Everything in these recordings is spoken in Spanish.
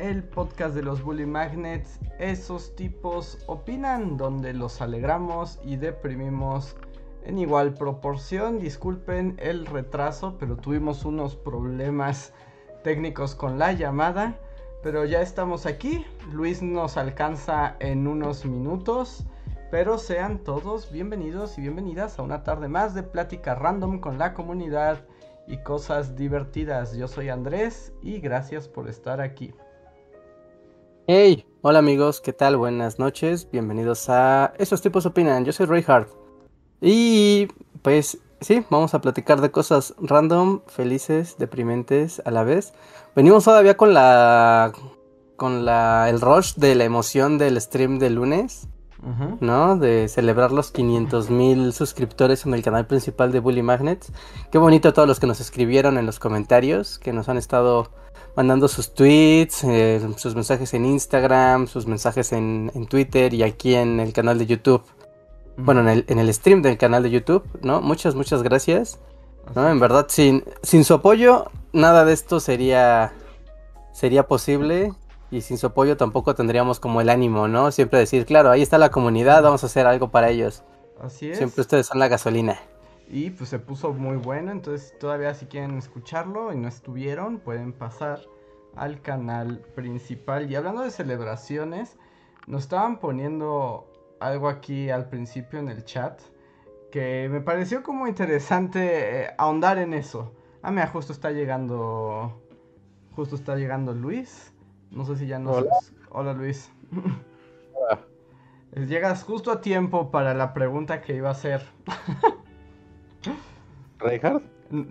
el podcast de los Bully Magnets. Esos tipos opinan, donde los alegramos y deprimimos en igual proporción. Disculpen el retraso, pero tuvimos unos problemas técnicos con la llamada. Pero ya estamos aquí. Luis nos alcanza en unos minutos. Pero sean todos bienvenidos y bienvenidas a una tarde más de plática random con la comunidad y cosas divertidas. Yo soy Andrés y gracias por estar aquí. Hey, hola amigos, ¿qué tal? Buenas noches, bienvenidos a Esos tipos opinan. Yo soy Reinhardt. Y pues sí, vamos a platicar de cosas random, felices, deprimentes a la vez. Venimos todavía con la con la el rush de la emoción del stream de lunes. ¿no? De celebrar los 500 mil suscriptores en el canal principal de Bully Magnets. Qué bonito a todos los que nos escribieron en los comentarios, que nos han estado mandando sus tweets, eh, sus mensajes en Instagram, sus mensajes en, Twitter y aquí en el canal de YouTube. Bueno, en el, en el stream del canal de YouTube, ¿no? Muchas, muchas gracias. ¿no? En verdad, sin, sin su apoyo, nada de esto sería, sería posible y sin su apoyo tampoco tendríamos como el ánimo, ¿no? Siempre decir, claro, ahí está la comunidad, vamos a hacer algo para ellos. Así es. Siempre ustedes son la gasolina. Y pues se puso muy bueno, entonces todavía si quieren escucharlo y no estuvieron, pueden pasar al canal principal. Y hablando de celebraciones, nos estaban poniendo algo aquí al principio en el chat que me pareció como interesante eh, ahondar en eso. Ah, mira, justo está llegando. Justo está llegando Luis. No sé si ya nos... Hola, Hola Luis. Hola. Llegas justo a tiempo para la pregunta que iba a hacer. ¿Reinhardt?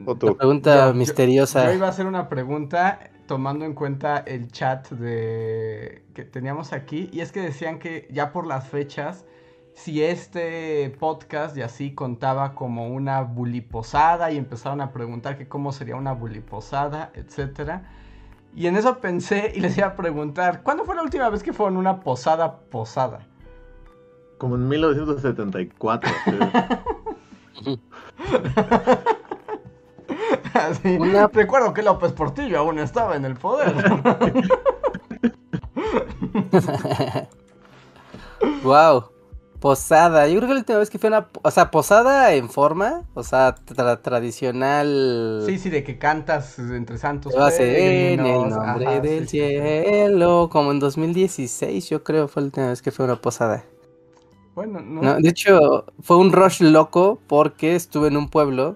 ¿O tú? pregunta misteriosa. Yo, iba a hacer una pregunta tomando en cuenta el chat de que teníamos aquí. Y es que decían que ya por las fechas, si este podcast y así contaba como una buliposada y empezaron a preguntar que cómo sería una buliposada, etcétera. Y en eso pensé y les iba a preguntar, ¿cuándo fue la última vez que fueron una posada posada? Como en 1974. Recuerdo que López Portillo aún estaba en el poder. wow. Posada, yo creo que la última vez que fue una, o sea, posada en forma, o sea, tradicional. Sí, sí, de que cantas entre santos. en el nombre del cielo, como en 2016, yo creo fue la última vez que fue una posada. Bueno, no. De hecho, fue un rush loco porque estuve en un pueblo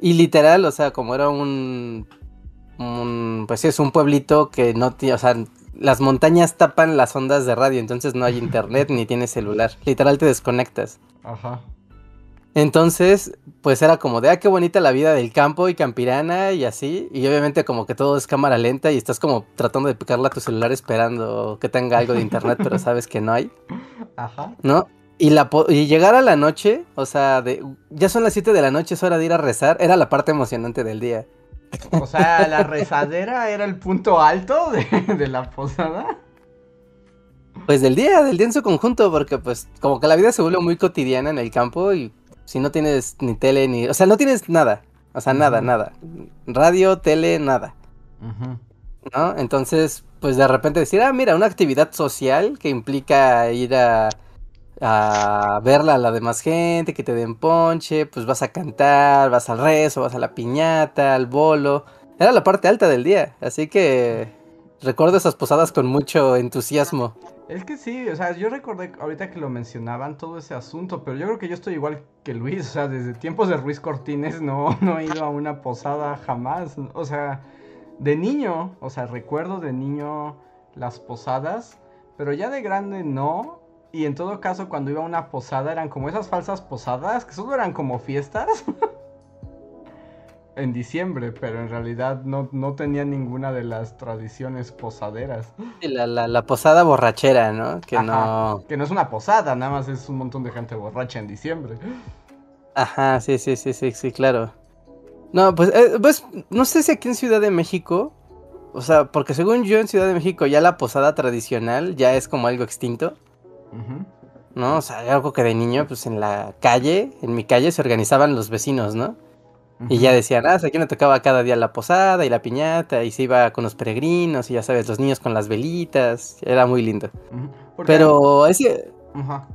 y literal, o sea, como era un, un pues es un pueblito que no tiene, o sea, las montañas tapan las ondas de radio, entonces no hay internet ni tienes celular. Literal te desconectas. Ajá. Entonces, pues era como de, ah, qué bonita la vida del campo y campirana y así. Y obviamente como que todo es cámara lenta y estás como tratando de picarla a tu celular esperando que tenga algo de internet, pero sabes que no hay. Ajá. ¿No? Y, la y llegar a la noche, o sea, de, ya son las 7 de la noche, es hora de ir a rezar, era la parte emocionante del día. O sea, la rezadera era el punto alto de, la posada. Pues del día, del día en su conjunto, porque pues como que la vida se vuelve muy cotidiana en el campo y si no tienes ni tele ni... O sea, no tienes nada. O sea, nada, nada. Radio, tele, nada. ¿No? Entonces, pues de repente decir, ah, mira, una actividad social que implica ir a a verla a la demás gente, que te den ponche, pues vas a cantar, vas al rezo, vas a la piñata, al bolo. Era la parte alta del día, así que recuerdo esas posadas con mucho entusiasmo. Es que sí, o sea, yo recordé ahorita que lo mencionaban todo ese asunto, pero yo creo que yo estoy igual que Luis, o sea, desde tiempos de Ruiz Cortines no, no he ido a una posada jamás, o sea, de niño, o sea, recuerdo de niño las posadas, pero ya de grande no, y en todo caso, cuando iba a una posada, eran como esas falsas posadas, que solo eran como fiestas. en diciembre, pero en realidad no, no tenía ninguna de las tradiciones posaderas. La, la, la posada borrachera, ¿no? Que Ajá, no. Que no es una posada, nada más es un montón de gente borracha en diciembre. Ajá, sí, sí, sí, sí, sí, claro. No, pues, eh, pues, no sé si aquí en Ciudad de México, o sea, porque según yo en Ciudad de México ya la posada tradicional ya es como algo extinto, ¿no? O sea, algo que de niño, pues en la calle, en mi calle se organizaban los vecinos, ¿no? Y ya decían, ah, aquí no tocaba cada día la posada y la piñata, y se iba con los peregrinos, y ya sabes, los niños con las velitas, era muy lindo. Pero ese, Ajá.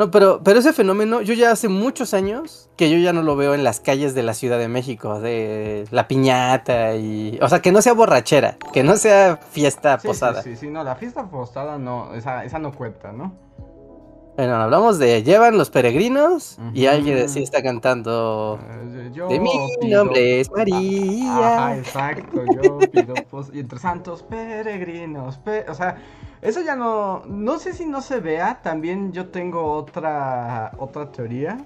No, pero, pero ese fenómeno, yo ya hace muchos años que yo ya no lo veo en las calles de la Ciudad de México, de la piñata y, o sea, que no sea borrachera, que no sea fiesta Sí, sí, posada. Sí, sí, no, la fiesta posada no, esa, esa no cuenta, ¿no? Bueno, hablamos de llevan los peregrinos y alguien así está cantando. Eh, yo De mi pido- nombre es María. Ajá, exacto, yo pido pos- y entre santos peregrinos, pe- o sea, eso ya no, no sé si no se vea, también yo tengo otra, otra teoría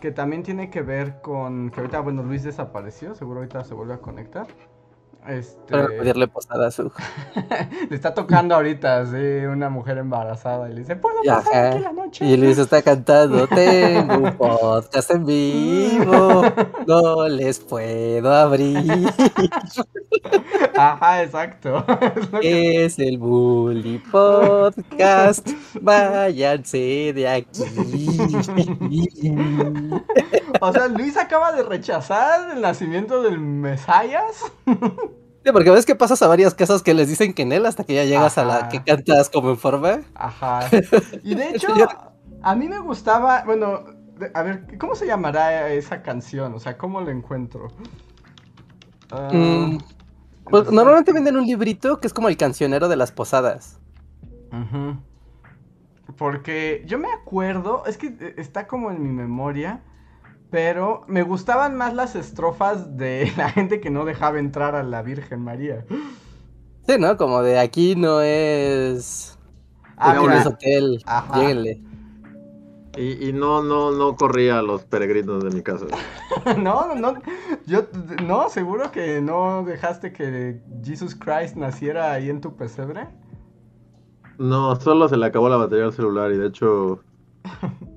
que también tiene que ver con que ahorita, bueno, Luis desapareció, seguro ahorita se vuelve a conectar. Este, Para pedirle posada a su. le está tocando ahorita, sí, una mujer embarazada y le dice, ¿puedo pasar ajá, aquí la noche? Y Luis está cantando, tengo un podcast en vivo, no les puedo abrir, Ajá, exacto. Es lo que- es el Bully Podcast, váyanse de aquí. O sea, Luis acaba de rechazar el nacimiento del Mesías. Sí, porque ves que pasas a varias casas que les dicen que en él hasta que ya llegas a la Ajá. que cantas como en forma. Ajá. Y de hecho, a mí me gustaba, bueno, a ver, ¿cómo se llamará esa canción? O sea, ¿cómo la encuentro? Ah, Mm, Pues normalmente venden un librito que es como el cancionero de las posadas. Ujú. Porque yo me acuerdo, es que eh, está como en mi memoria, pero me gustaban más las estrofas de la gente que no dejaba entrar a la Virgen María. Sí, ¿no? Como de aquí no es... Ah, aquí no es hotel, Ajá. lléguenle. Y, y no, no, no corría a los peregrinos de mi casa. No, no, no. Yo, no, seguro que no dejaste que Jesus Christ naciera ahí en tu pesebre. No, solo se le acabó la batería al celular y de hecho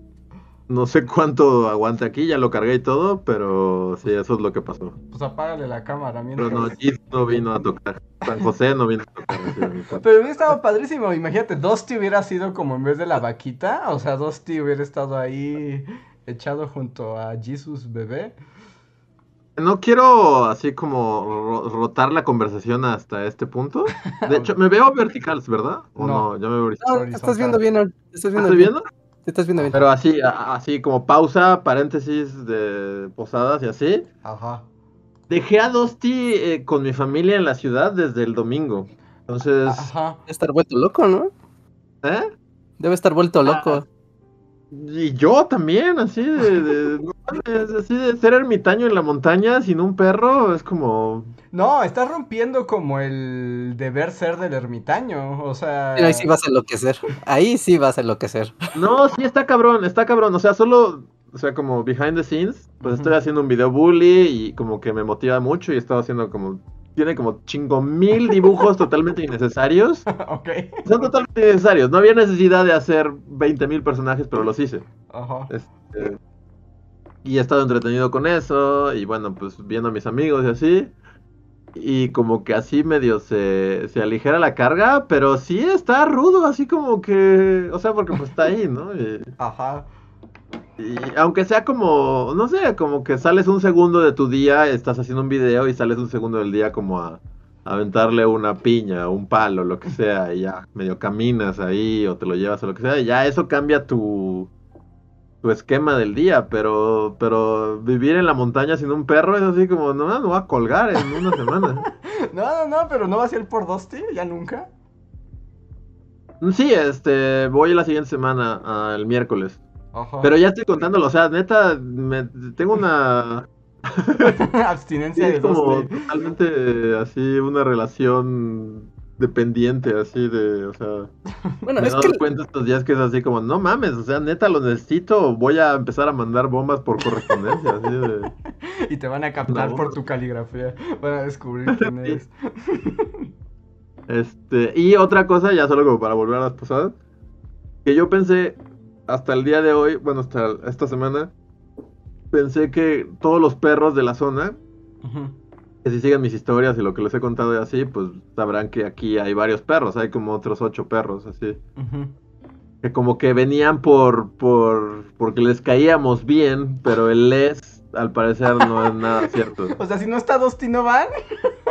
no sé cuánto aguanta aquí, ya lo cargué y todo, pero sí, eso es lo que pasó. Pues apágale la cámara mientras. Pero no, Jesus no vino a tocar. San José no vino a tocar. Pero hubiera estado padrísimo. Imagínate, Dusty hubiera sido como en vez de la vaquita. O sea, Dusty hubiera estado ahí echado junto a Jesus bebé. No quiero así como ro- rotar la conversación hasta este punto. De hecho, me veo vertical, ¿verdad? ¿O No. no? Ya me veo horizontal. No, estás viendo bien, estás viendo ¿Estoy bien. viendo? Sí, estás viendo bien. Pero así, así como pausa, paréntesis de posadas y así. Ajá. Dejé a Dusty eh, con mi familia en la ciudad desde el domingo. Entonces, Ajá. Debe estar vuelto loco, ¿no? ¿eh? Debe estar vuelto loco. Y yo también, así de, de- no mames, así de ser ermitaño en la montaña sin un perro, es como... No, estás rompiendo como el deber ser del ermitaño. O sea. Mira, Ahí sí vas a enloquecer. Ahí sí vas a enloquecer. No, sí está cabrón, está cabrón, o sea, solo, o sea, como behind the scenes, pues estoy haciendo un video bully y como que me motiva mucho y he estado haciendo como... Tiene como chingo mil dibujos totalmente innecesarios. ok. Son totalmente innecesarios. No había necesidad de hacer 20 mil personajes, pero los hice. Ajá. Este, y he estado entretenido con eso, y bueno, pues viendo a mis amigos y así. Y como que así medio se, se aligera la carga, pero sí está rudo, así como que, o sea, porque pues está ahí, ¿no? Y, Ajá. y aunque sea como, no sé, como que sales un segundo de tu día, estás haciendo un video y sales un segundo del día como a, a aventarle una piña, un palo, lo que sea, y ya medio caminas ahí o te lo llevas o lo que sea, y ya eso cambia tu, tu esquema del día, pero, pero vivir en la montaña sin un perro es así como, no, me voy a colgar en una semana. No, no, no, pero no va a ser por Dusty, ya nunca. Sí, este, voy la siguiente semana, el miércoles. Ajá. Pero ya estoy contándolo, o sea, neta, me, tengo una... Abstinencia Sí, de es como totalmente así una relación dependiente, así de, o sea, Bueno, me he es dado que cuenta estos días que es así como, no mames, o sea, neta lo necesito, voy a empezar a mandar bombas por correspondencia, así de... Y te van a captar por tu caligrafía. Van a descubrir quién eres. Este, y otra cosa, ya solo como para volver a las pasadas, que yo pensé hasta el día de hoy, bueno, hasta esta semana, pensé que todos los perros de la zona, Ujú. Que si siguen mis historias y lo que les he contado y así, pues sabrán que aquí hay varios perros, hay como otros ocho perros, así. Que como que venían por, por, porque les caíamos bien, pero el les, al parecer, no es nada cierto. O sea, si no está Dusty, ¿no van?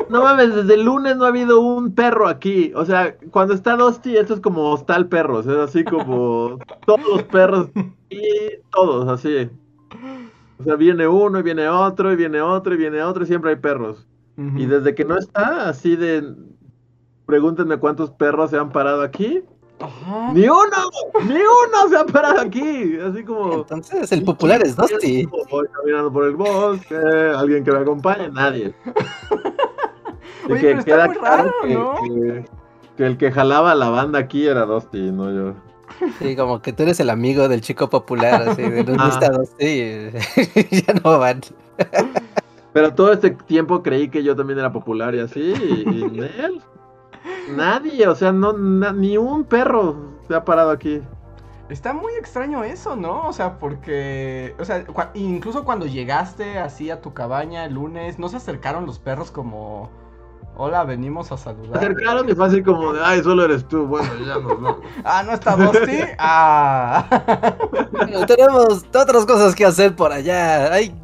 No mames, desde el lunes no ha habido un perro aquí. O sea, cuando está Dusty, esto es como hostal perros. Es así como todos los perros y todos así. O sea, viene uno y viene otro y viene otro y viene otro y siempre hay perros. Ujú. Y desde que no está, así de... Pregúntenme cuántos perros se han parado aquí. Ajá. ¡Ni uno! ¡Ni uno se ha parado aquí! Así como... entonces el popular es Dusty. Voy caminando por el bosque, alguien que me acompañe, nadie. Y Oye, que pero está queda muy claro raro, que, ¿no? que- que el que jalaba la banda aquí era Dusty, no yo. Sí, como que tú eres el amigo del chico popular, así, de los Ah. listados, sí, ya no van. Pero todo este tiempo creí que yo también era popular y así, y, y él, nadie, o sea, no, na- ni un perro se ha parado aquí. Está muy extraño eso, ¿no? O sea, porque. O sea, incluso cuando llegaste así a tu cabaña el lunes, ¿no se acercaron los perros como. Hola, venimos a Se saludar? acercaron y fue así como de, ay, solo eres tú, bueno, ya nos vamos. Ah, ¿no está Dusty? Ah. Bueno, tenemos otras cosas que hacer por allá. Hay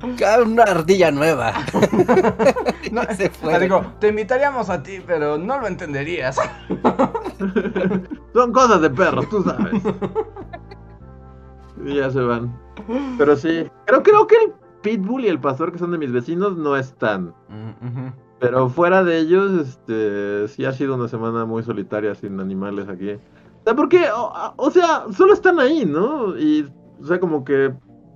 una ardilla nueva. No, Se fue. sea, digo, te invitaríamos a ti, pero no lo entenderías. Son cosas de perros, tú sabes. Y ya se van. Pero sí, creo, creo que el Pitbull y el Pastor, que son de mis vecinos, no están. Mm. Pero fuera de ellos, este, sí ha sido una semana muy solitaria sin animales aquí. O sea, porque, o, o sea, solo están ahí, ¿no? Y, o sea, como que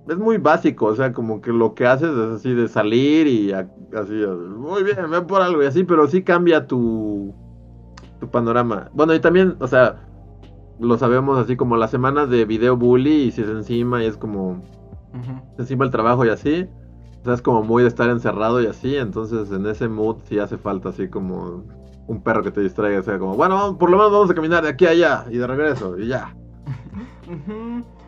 es muy básico, o sea, como que lo que haces es así de salir y a- así, muy bien, ven por algo y así, pero sí cambia tu, tu panorama. Bueno, y también, o sea, lo sabemos así como las semanas de video bully y si es encima y es como Ujú. encima el trabajo y así. Es como muy de estar encerrado y así. Entonces, en ese mood sí hace falta así como un perro que te distraiga. O sea, como, bueno, por lo menos vamos a caminar de aquí a allá y de regreso y ya.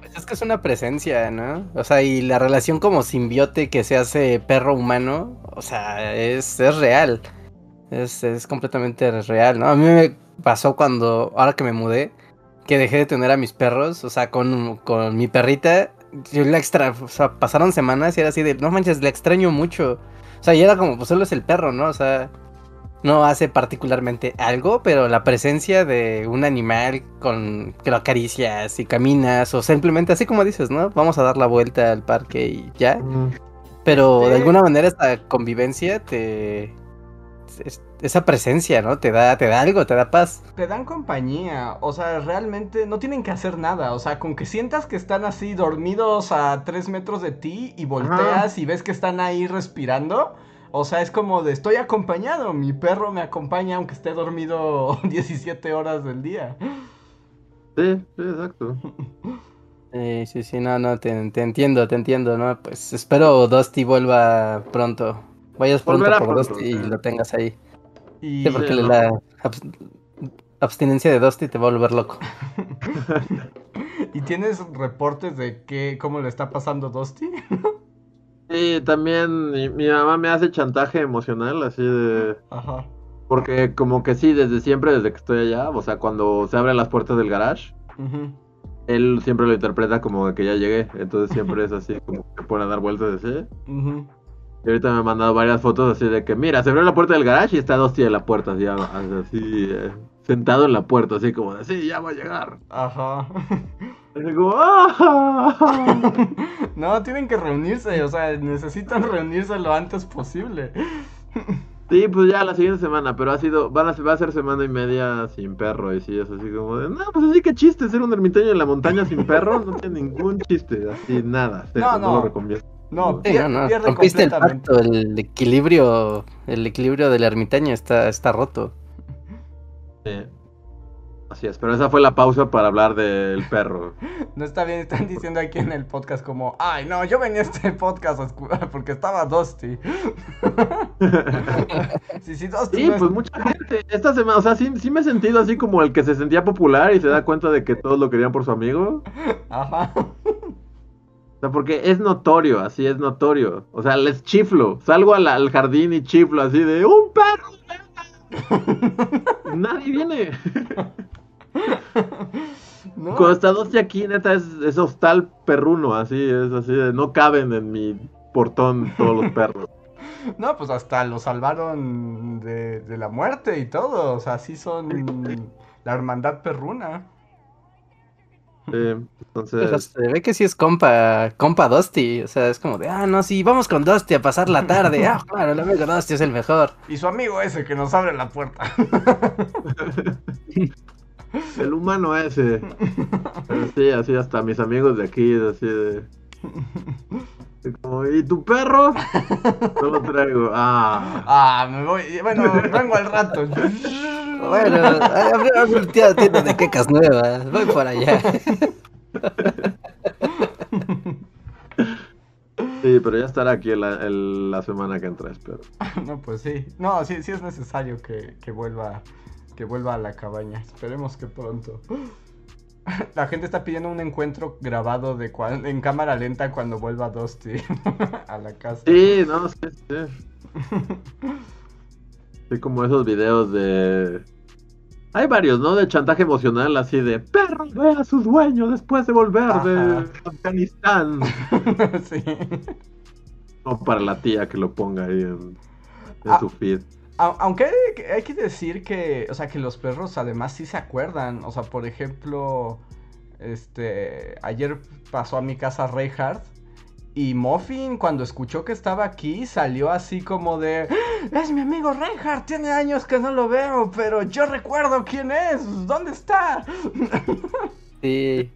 Pues es que es una presencia, ¿no? O sea, y la relación como simbiote que se hace perro-humano, o sea, es, es real. Es, es completamente real, ¿no? A mí me pasó cuando, ahora que me mudé, que dejé de tener a mis perros, o sea, con, con mi perrita, yo la extra, o sea, pasaron semanas y era así de, no manches, la extraño mucho. O sea, y era como, pues solo es el perro, ¿no? O sea, no hace particularmente algo, pero la presencia de un animal con que lo acaricias y caminas, o simplemente así como dices, ¿no? Vamos a dar la vuelta al parque y ya. Pero de alguna manera esta convivencia te. Es- esa presencia, ¿no? Te da, te da algo, te da paz. Te dan compañía, o sea, realmente no tienen que hacer nada, o sea, con que sientas que están así dormidos a tres metros de ti y volteas y ves que están ahí respirando, o sea, es como de estoy acompañado, mi perro me acompaña aunque esté dormido 17 horas del día. Sí, sí, exacto. Sí, sí, sí, no, no, te, te entiendo, te entiendo, ¿no? Pues espero Dusty vuelva pronto. Vayas pronto Volverá por pronto, Dusty y lo tengas ahí. Y Sí, porque Sí, la abs- abstinencia de Dusty te va a volver loco. ¿Y tienes reportes de qué, cómo le está pasando Dusty? Sí, también mi, mi mamá me hace chantaje emocional, así de... Ajá. Porque como que sí, desde siempre, desde que estoy allá, o sea, cuando se abren las puertas del garage, él siempre lo interpreta como que ya llegué. Entonces siempre es así, como que pone a dar vueltas así. Ujú. Y ahorita me ha mandado varias fotos así de que, mira, se abrió la puerta del garage y está Dusty en la puerta, así, así eh, sentado en la puerta, así como de, sí, ya va a llegar. Ajá. Así como, ¡ah! No, tienen que reunirse, o sea, necesitan reunirse lo antes posible. Sí, pues ya la siguiente semana, pero ha sido, van a, va a ser semana y media sin perro, y sí, es así como de, no, pues así que chiste, ser un ermitaño en la montaña sin perro, no tiene ningún chiste, así, nada, No, no, no. lo recomiendo. No, Sí, pier- no, no, pierde rompiste el completamente. pacto, el equilibrio, el equilibrio del ermitaño está, está roto. Sí. Así es, pero esa fue la pausa para hablar del perro. No está bien, están diciendo aquí en el podcast como, ay, no, yo venía a este podcast a porque estaba Dusty. sí, sí, Dusty. Sí, no es- pues mucha gente. Esta semana, o sea, sí, sí me he sentido así como el que se sentía popular y se da cuenta de que todos lo querían por su amigo. Ajá. O sea, porque es notorio, así es notorio. O sea, les chiflo. Salgo al, al jardín y chiflo así de ¡Un perro! venga". Nadie viene. No. Cuando está Dusty aquí, neta, es, es hostal perruno, así, es así de no caben en mi portón todos los perros. No, pues hasta lo salvaron de, de la muerte y todo. O sea, sí son la hermandad perruna. Sí, Pero entonces, se ve que sí es compa, compa Dusty. O sea, es como de, ah, no, sí, vamos con Dusty a pasar la tarde. Ah, claro, el amigo Dusty es el mejor. Y su amigo ese que nos abre la puerta. el humano ese. Pero sí, así hasta mis amigos de aquí, así de. de como, ¿Y tu perro? No lo traigo. Ah. Ah, me voy. Bueno, vengo al rato. Bueno, abrió una tienda de quecas nuevas. Voy por allá. Sí, pero ya estará aquí la, el- la semana que entra, espero. No, pues sí. No, sí, sí es necesario que, que vuelva que vuelva a la cabaña. Esperemos que pronto. La gente está pidiendo un encuentro grabado de cuan- en cámara lenta cuando vuelva Dusty a la casa. Sí, no, sí, sí. Sí, como esos videos de. Hay varios, ¿no? De chantaje emocional, así de perro ve a su dueño después de volver de. Afganistán. sí. O para la tía que lo ponga ahí en, en Ah. su feed. Au- Aunque hay, que- hay que decir que, o sea, que los perros además sí se acuerdan. O sea, por ejemplo, este, ayer pasó a mi casa Reinhardt y Muffin cuando escuchó que estaba aquí salió así como de, "¡Ah! es mi amigo Reinhardt, tiene años que no lo veo, pero yo recuerdo quién es, ¿dónde está? Sí.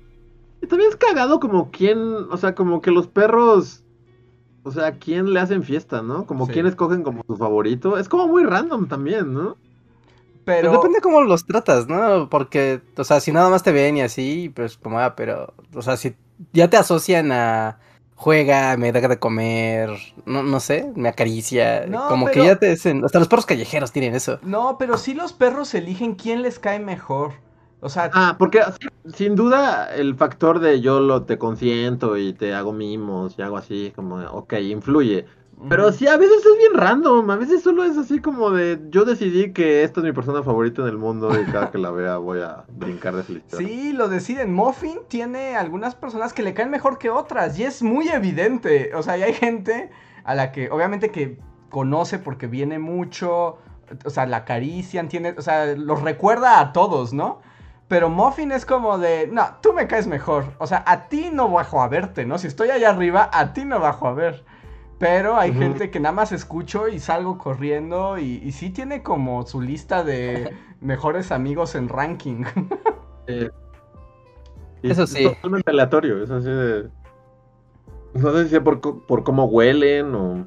Y también es cagado como quién, o sea, como que los perros, o sea, quién le hacen fiesta, ¿no? Como Sí. quién escogen como su favorito. Es como muy random también, ¿no? Pero Pues depende cómo los tratas, ¿no? Porque, o sea, si nada más te ven y así, pues como, ah, pero, o sea, si ya te asocian a juega, me da de comer, no, no sé, me acaricia, No, como pero- que ya te dicen, hasta los perros callejeros tienen eso. no, pero sí los perros eligen quién les cae mejor. O sea, Ah, porque sin duda el factor de yo lo te consiento y te hago mimos y hago así, como, ok, influye. Pero sí, a veces es bien random, a veces solo es así como de yo decidí que esta es mi persona favorita en el mundo y cada que la vea voy a brincar de felicidad. Sí, lo deciden. Muffin tiene algunas personas que le caen mejor que otras y es muy evidente. O sea, y hay gente a la que obviamente que conoce porque viene mucho, o sea, la acarician, tiene, o sea, los recuerda a todos, ¿no? Pero Muffin es como de, no, tú me caes mejor. O sea, a ti no bajo a verte, ¿no? Si estoy allá arriba, a ti no bajo a ver. Pero hay gente que nada más escucho y salgo corriendo y, y sí tiene como su lista de mejores amigos en ranking. Eh, Eso es sí. totalmente aleatorio, es así de... No sé si sea por, por cómo huelen o...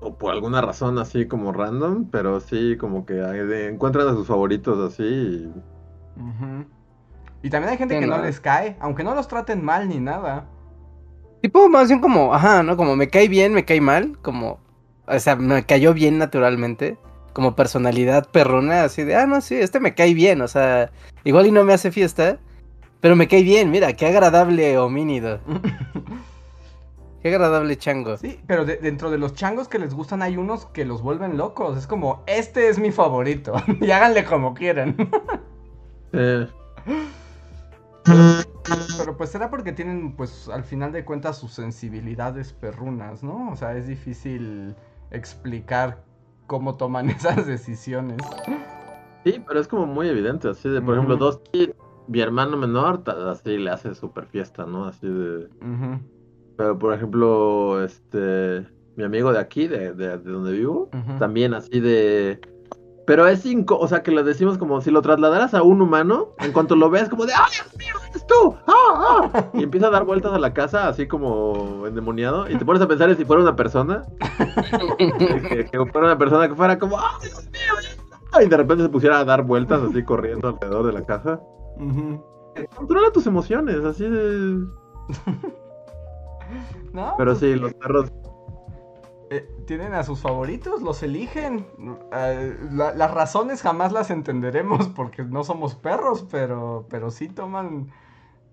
O por alguna razón así como random, pero sí como que hay de- encuentran a sus favoritos así y... Y también hay gente Sí, que no. no. les cae, aunque no los traten mal ni nada. Tipo, más bien como, ajá, ¿no? Como me cae bien, me cae mal, como, o sea, me cayó bien naturalmente, como personalidad perrona, así de, ah, no, sí, este me cae bien, o sea, igual y no me hace fiesta, pero me cae bien, mira, qué agradable homínido, qué agradable chango. Sí, pero de- dentro de los changos que les gustan hay unos que los vuelven locos. Es como, este es mi favorito. y háganle como quieran. Eh, pero pues será porque tienen, pues, al final de cuentas sus sensibilidades perrunas, ¿no? O sea, es difícil explicar cómo toman esas decisiones. sí, pero es como muy evidente, así de, por ejemplo, dos mi hermano menor, así le hace super fiesta, ¿no? Así de... Pero por ejemplo, este, mi amigo de aquí, de, de, de donde vivo, también así de... Pero es cinco, o sea, que lo decimos como si lo trasladaras a un humano, en cuanto lo ves como de, ¡ay, Dios mío, eres tú! ¡Ah, ah! Y empieza a dar vueltas a la casa, así como endemoniado, y te pones a pensar en si fuera una persona, que, que fuera una persona que fuera como, ¡ay, Dios mío, eres y de repente se pusiera a dar vueltas así corriendo alrededor de la casa. Controla tus emociones, así de... No, Pero pues, sí, los perros... eh, tienen a sus favoritos, los eligen. Eh, la- las razones jamás las entenderemos porque no somos perros, pero, pero sí toman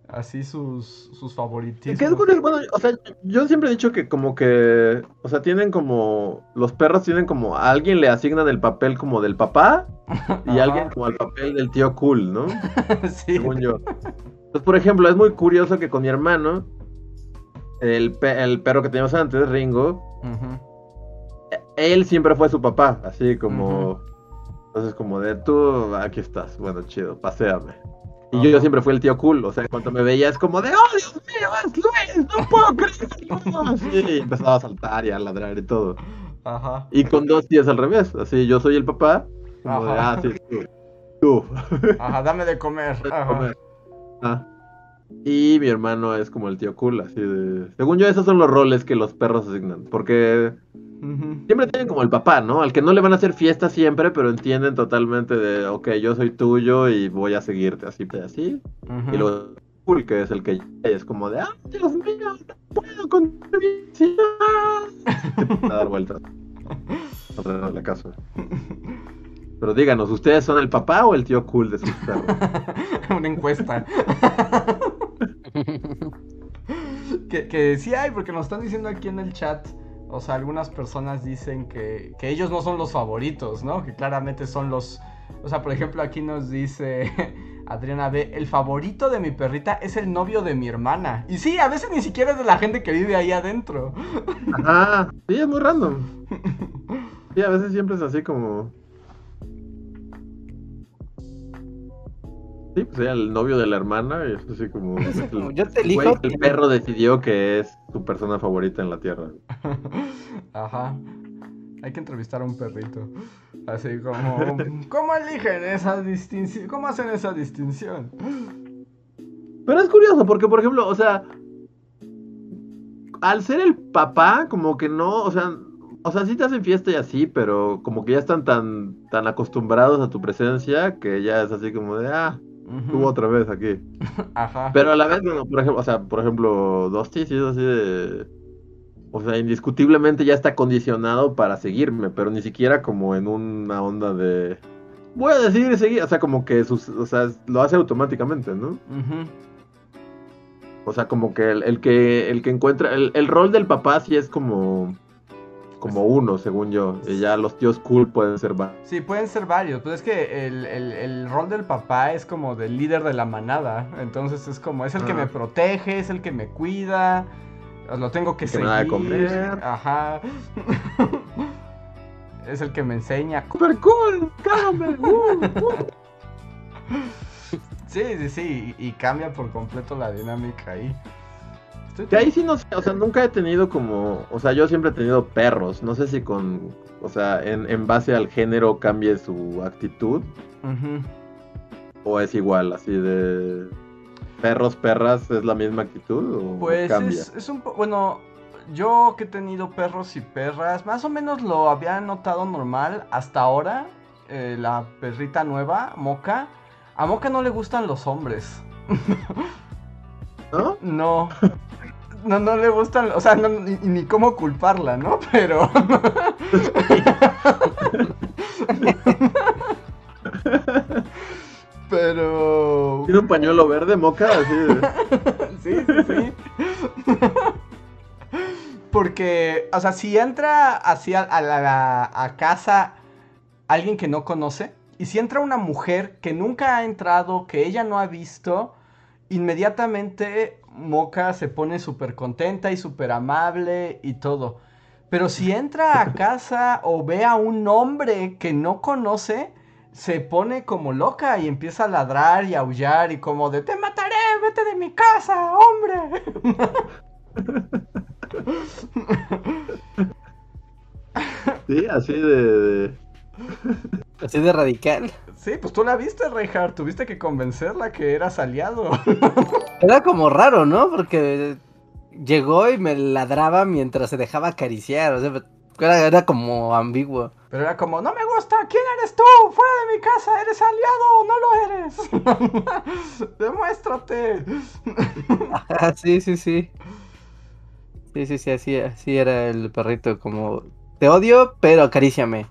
así sus, sus favoritismos. ¿Qué es curioso? Bueno, o sea, yo siempre he dicho que como que, o sea, tienen como, los perros tienen como, a alguien le asignan el papel como del papá y alguien como el papel del tío cool, ¿no? sí. Según yo. Entonces, por ejemplo, es muy curioso que con mi hermano, el, pe- el perro que teníamos antes, Ringo, Ujú. él siempre fue su papá, así como, entonces como de tú, aquí estás, bueno, chido, paséame. Y yo, Ajá. siempre fui el tío cool, o sea, cuando me veía es como de, ¡oh, Dios mío, es Luis! ¡No puedo creerlo! Y empezaba a saltar y a ladrar y todo. Ajá. Y con dos tías al revés, así, yo soy el papá, como de, Ajá. ah, sí, tú, tú. Ajá, dame de comer. Ajá. comer. Ah. Y mi hermano es como el tío cool, así de... Según yo, esos son los roles que los perros asignan, porque siempre tienen como el papá, ¿no? Al que no le van a hacer fiesta siempre, pero entienden totalmente de, ok, yo soy tuyo y voy a seguirte así, así. Ujú. Y luego cool, que es el que es como de, ah, Dios mío, no puedo con tu visión". a dar vueltas de la casa. Pero díganos, ¿ustedes son el papá o el tío cool de sus perros? Una encuesta. que, que sí hay, porque nos están diciendo aquí en el chat. O sea, algunas personas dicen que, que ellos no son los favoritos, ¿no? Que claramente son los. O sea, por ejemplo, aquí nos dice Adriana B. El favorito de mi perrita es el novio de mi hermana. Y sí, a veces ni siquiera es de la gente que vive ahí adentro. Ajá, sí, es muy random. Sí, a veces siempre es así como. Sí, pues era el novio de la hermana y es así como. Es el- como, yo te güey, elijo. el perro decidió que es su persona favorita en la tierra. Ajá. Hay que entrevistar a un perrito. Así como. ¿Cómo eligen esa distinción? ¿Cómo hacen esa distinción? Pero es curioso porque, por ejemplo, o sea, al ser el papá, como que no, o sea, o sea, sí te hacen fiesta y así, pero como que ya están tan, tan acostumbrados a tu presencia que ya es así como de, ah, Ujú. otra vez aquí. Ajá. Pero a la vez, bueno, por ejemplo, o sea, por ejemplo, Dusty sí es así de, o sea, indiscutiblemente ya está condicionado para seguirme, pero ni siquiera como en una onda de, voy a decidir seguir, o sea, como que sus, o sea, lo hace automáticamente, ¿no? O sea, como que el, el que el que encuentra el, el rol del papá sí es como como uno, según yo. Y ya los tíos cool pueden ser va- Sí, pueden ser varios, pero es que el, el- el rol del papá es como del líder de la manada. Entonces es como, es el que Ah. me protege, es el que me cuida. Lo tengo que que seguir. Ajá. es el que me enseña. Super cool, cállame. Sí, sí, sí. Y cambia por completo la dinámica ahí. Que ahí sí no sé, o sea, nunca he tenido como, o sea, yo siempre he tenido perros. No sé si con, o sea, en, en base al género cambie su actitud Ujú. o es igual, así de perros, perras, es la misma actitud o Pues cambia. es, es un poco, bueno, yo que he tenido perros y perras, más o menos lo había notado normal hasta ahora. eh, la perrita nueva, Moca, a Moca no le gustan los hombres. ¿No? No. No, no le gustan, o sea, no- ni, ni cómo culparla, ¿no? Pero... Pero... Tiene un pañuelo verde, moca, así. Sí, sí, sí. Porque, o sea, si entra hacia a la a casa alguien que no conoce, y si entra una mujer que nunca ha entrado, que ella no ha visto, inmediatamente Moca se pone súper contenta y súper amable y todo. Pero si entra a casa o ve a un hombre que no conoce, se pone como loca y empieza a ladrar y aullar y como de te mataré, vete de mi casa, hombre. Sí, así de... de- Así de radical. Sí, pues tú la viste, Reinhardt, tuviste que convencerla que eras aliado. Era como raro, ¿no? Porque llegó y me ladraba mientras se dejaba acariciar. O sea, Era, era como ambiguo. Pero era como, no me gusta, ¿quién eres tú? Fuera de mi casa, ¿eres aliado o no lo eres? Demuéstrate. Ajá, sí, sí, sí. Sí, sí, sí, así, así era el perrito, como, te odio, pero acaríciame.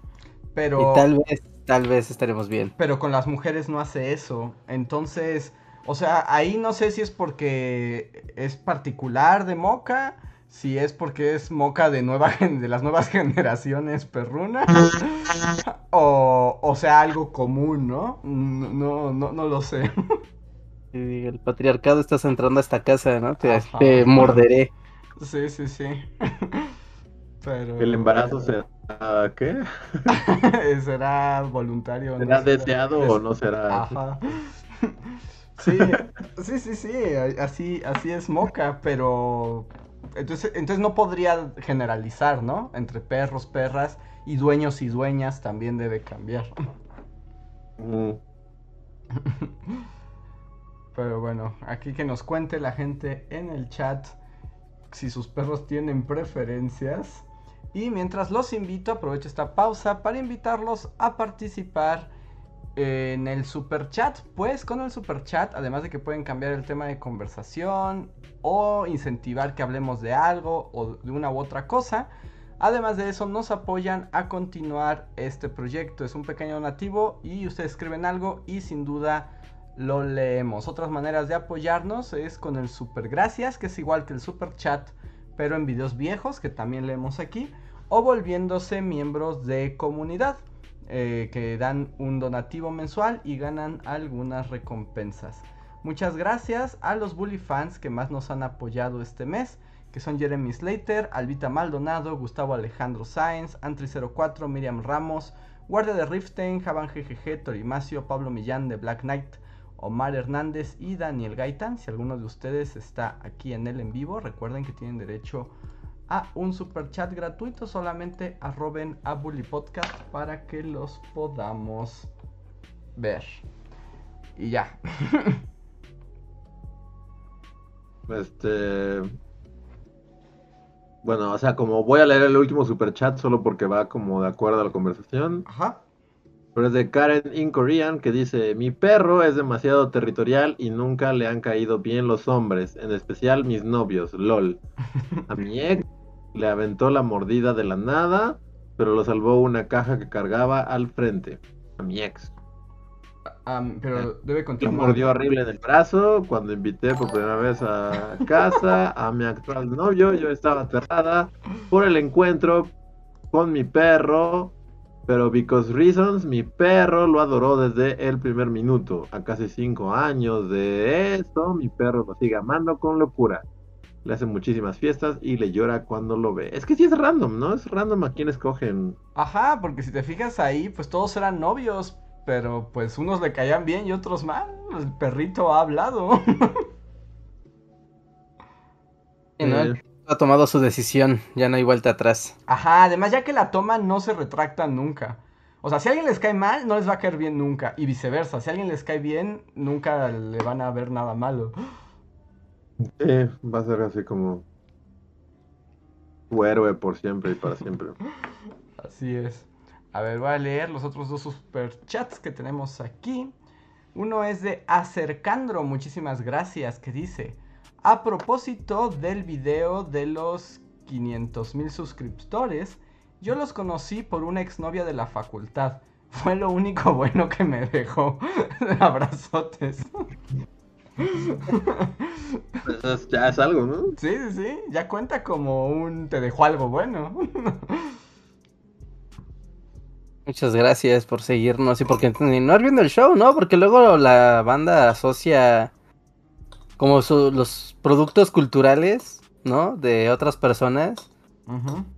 Pero, Y tal vez, tal vez estaremos bien. pero con las mujeres no hace eso. Entonces, o sea, ahí no sé si es porque es particular de Moca, si es porque es Moca de, nueva, de las nuevas generaciones perrunas, o, o sea, algo común, ¿no? No, no, no, no lo sé. Sí, el patriarcado estás entrando a esta casa, ¿no? Te, Ajá. te morderé. Sí, sí, sí. Pero... El embarazo será, ¿qué? será voluntario. ¿Será no deseado o no será? Ajá. Sí, sí, sí, sí, así, así es Moca, pero entonces, entonces no podría generalizar, ¿no? Entre perros, perras y dueños y dueñas también debe cambiar. Mm. Pero bueno, aquí que nos cuente la gente en el chat si sus perros tienen preferencias. Y mientras los invito, aprovecho esta pausa para invitarlos a participar en el super chat. Pues con el super chat, además de que pueden cambiar el tema de conversación o incentivar que hablemos de algo o de una u otra cosa. Además de eso, nos apoyan a continuar este proyecto. Es un pequeño donativo y ustedes escriben algo y sin duda lo leemos. Otras maneras de apoyarnos es con el super gracias, que es igual que el super chat, pero en videos viejos, que también leemos aquí, o volviéndose miembros de comunidad, eh, que dan un donativo mensual y ganan algunas recompensas. Muchas gracias a los Bully fans que más nos han apoyado este mes, que son Jeremy Slater, Albita Maldonado, Gustavo Alejandro Sáenz, Antri04, Miriam Ramos, Guardia de Riften, Javan GGG, Torimacio, Pablo Millán de Black Knight, Omar Hernández y Daniel Gaitán. Si alguno de ustedes está aquí en el en vivo, recuerden que tienen derecho a un super chat gratuito. Solamente arroben a Bully Podcast para que los podamos ver. Y ya. Este. Bueno, o sea, como voy a leer el último super chat solo porque va como de acuerdo a la conversación. Ajá. Pero es de Karen in Korean que dice: Mi perro es demasiado territorial y nunca le han caído bien los hombres, en especial mis novios, lol. A mi ex le aventó la mordida de la nada, pero lo salvó una caja que cargaba al frente. A mi ex. Am, pero debe Me continuar. mordió horrible en el brazo cuando invité por primera vez a casa a mi actual novio. Yo estaba aterrada por el encuentro con mi perro, pero because reasons, mi perro lo adoró desde el primer minuto. A casi cinco años de esto, mi perro lo sigue amando con locura. Le hace muchísimas fiestas y le llora cuando lo ve. Es que sí es random, ¿no? Es random a quién escogen. Ajá, porque si te fijas ahí, pues todos eran novios, pero pues unos le caían bien y otros mal. El perrito ha hablado. Sí, ¿no? Eh, El ha tomado su decisión, ya no hay vuelta atrás. Ajá, además ya que la toman no se retractan nunca. O sea, si a alguien les cae mal, no les va a caer bien nunca. Y viceversa, si a alguien les cae bien, nunca le van a ver nada malo. Eh, va a ser así como tu héroe por siempre y para siempre. Así es. A ver, voy a leer los otros dos superchats que tenemos aquí. Uno es de Acercandro, muchísimas gracias, que dice, a propósito del video de los 500 mil suscriptores, yo los conocí por una exnovia de la facultad. Fue lo único bueno que me dejó. Abrazotes. Pues es- ya es algo, ¿no? Sí, sí, sí, ya cuenta como un te dejó algo bueno. Muchas gracias por seguirnos y por continuar viendo el show, ¿no? Porque luego la banda asocia como su- los productos culturales, ¿no? De otras personas.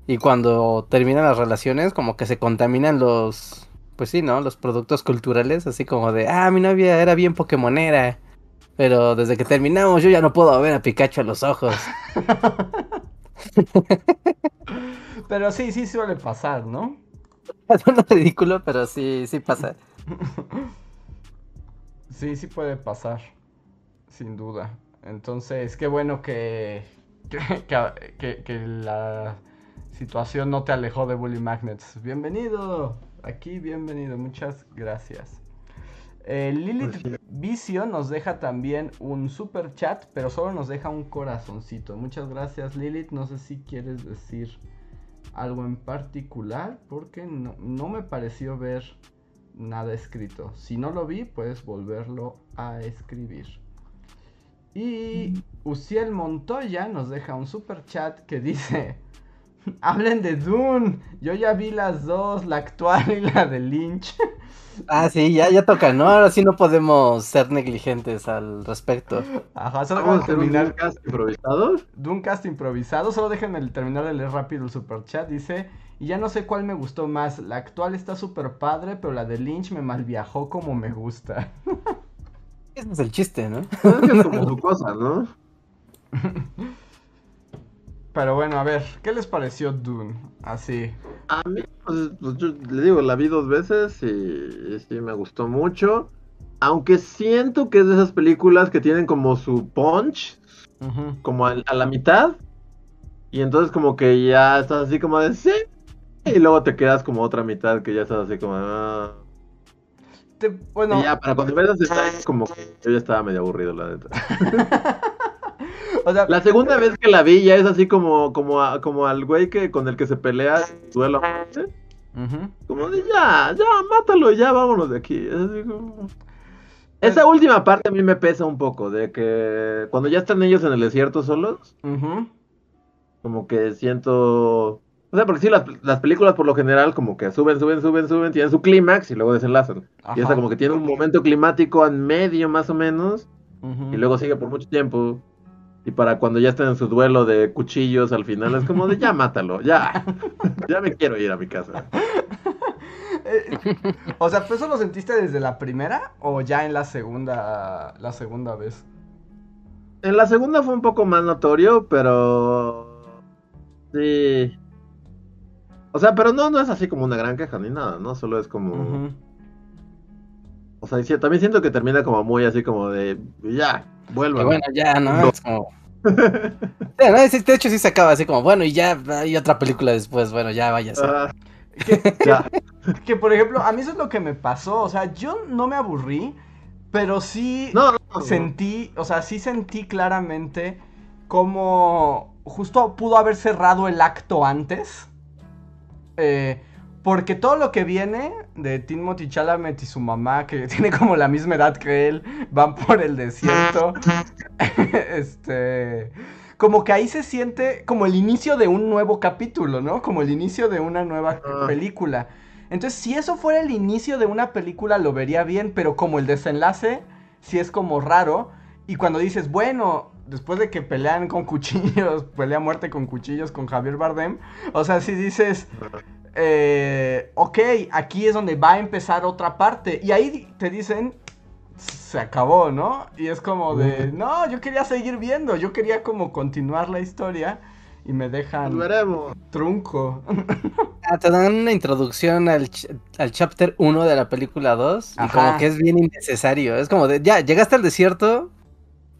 Y cuando terminan las relaciones, como que se contaminan los, pues sí, ¿no? Los productos culturales, así como de, ah, mi novia era bien pokemonera. Pero desde que terminamos yo ya no puedo ver a Pikachu a los ojos. Pero sí, sí suele pasar, ¿no? Suena ridículo, pero sí, sí pasa. Sí, sí puede pasar, sin duda. Entonces, qué bueno que, que, que- que- que la situación no te alejó de Bully Magnets. Bienvenido, aquí bienvenido, muchas gracias. Eh, Lilith Pues sí. Vicio nos deja también un super chat, pero solo nos deja un corazoncito. Muchas gracias Lilith, no sé si quieres decir algo en particular, porque no, no me pareció ver nada escrito. Si no lo vi, puedes volverlo a escribir. Y Uciel Montoya nos deja un super chat que dice: Hablen de Dune. Yo ya vi las dos, la actual y la de Lynch. Ah, sí, ya, ya toca, ¿no? Ahora sí no podemos ser negligentes al respecto. Ajá, solo Vamos a hacer un terminar cast improvisado. Dune cast improvisado. Solo déjenme terminar de leer rápido el super chat. Dice: Y ya no sé cuál me gustó más. La actual está súper padre, pero la de Lynch me malviajó como me gusta. Ese es el chiste, ¿no? Es como su cosa, ¿no? Pero bueno, a ver, ¿qué les pareció Dune? Así. A mí, pues, pues, yo le digo, la vi dos veces y, y sí me gustó mucho. Aunque siento que es de esas películas que tienen como su punch, como a, la mitad. Y entonces como que ya estás así como de sí. Y luego te quedas como otra mitad que ya estás así como... ah. Te- bueno, Y ya, para cuando ves detalles como que yo ya estaba medio aburrido, la neta. o sea, La segunda vez que la vi ya es así como, como, a- como al güey que con el que se pelea duelo. ¿eh? ujú. Como de ya, ya, mátalo, ya, vámonos de aquí. Es así como- Esa última parte a mí me pesa un poco, de que cuando ya están ellos en el desierto solos, como que siento... O sea, porque sí, las, las películas por lo general como que suben, suben, suben, suben, tienen su clímax y luego desenlazan. Y Ajá. como que tiene un momento climático en medio más o menos, y luego sigue por mucho tiempo. Y para cuando ya están en su duelo de cuchillos al final es como de ya mátalo, ya. ya me quiero ir a mi casa. Eh, o sea, ¿pero eso lo sentiste desde la primera o ya en la segunda, la segunda vez? En la segunda fue un poco más notorio, pero sí. O sea, pero no, no es así como una gran queja ni nada, ¿no? Solo es como. O sea, también siento que termina como muy así como de ya, Que vuelvan. bueno, ya, ¿no? No. Es como... De hecho sí se acaba así como, bueno, y ya hay otra película después, bueno, ya váyase. Ya. Que por ejemplo, a mí eso es lo que me pasó. O sea, yo no me aburrí, pero sí No, no, no. sentí, o sea, sí sentí claramente como justo pudo haber cerrado el acto antes. Eh, porque todo lo que viene de Timothy Chalamet y su mamá, que tiene como la misma edad que él, van por el desierto. este. Como que ahí se siente como el inicio de un nuevo capítulo, ¿no? Como el inicio de una nueva Ah. película. Entonces, si eso fuera el inicio de una película, lo vería bien, pero como el desenlace, sí es como raro. Y cuando dices, bueno, después de que pelean con cuchillos, pelea muerte con cuchillos con Javier Bardem, o sea, si dices, eh, ok, aquí es donde va a empezar otra parte. Y ahí te dicen, se acabó, ¿no? Y es como de, no, yo quería seguir viendo, yo quería como continuar la historia y me dejan veremos. trunco. Ah, te dan una introducción al, ch- al chapter 1 de la película 2 y Ajá. como que es bien innecesario. Es como de, ya, llegaste al desierto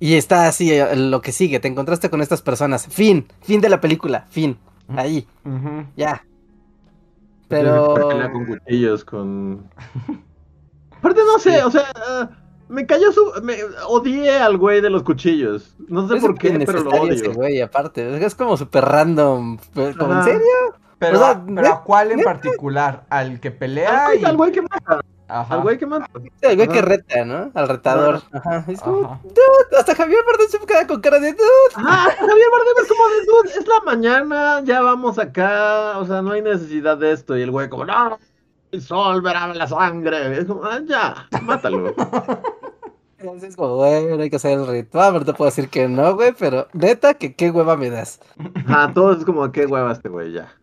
y está así eh, lo que sigue, te encontraste con estas personas. Fin, fin de la película, fin. Ahí, ya. Pero... Con cuchillos, con... Aparte no sé, o sea, ah, me cayó su... Me odié al güey de los cuchillos. No sé es por qué, pero lo innecesario ese odio. güey, aparte. Es como súper random. como, ¿En serio? Pero, O sea, a- pero ¿a cuál en particular? ¿Al que Al pelea? y- al güey que mata, Ajá. al güey que mata. Sí, el güey que reta, ¿no? Al retador. Ajá. Es como, Ajá. hasta Javier Bardem se queda con cara de... "Dude". Ah, Javier Bardem es como de dude, es la mañana, ya vamos acá, o sea, no hay necesidad de esto. Y el güey como, no, el sol verá la sangre. Es como, ah, ya, mátalo. Entonces es como, bueno, hay que hacer el ritual, pero te puedo decir que no, güey, pero neta, que qué hueva me das. Ah, todo es como, qué hueva este güey, ya.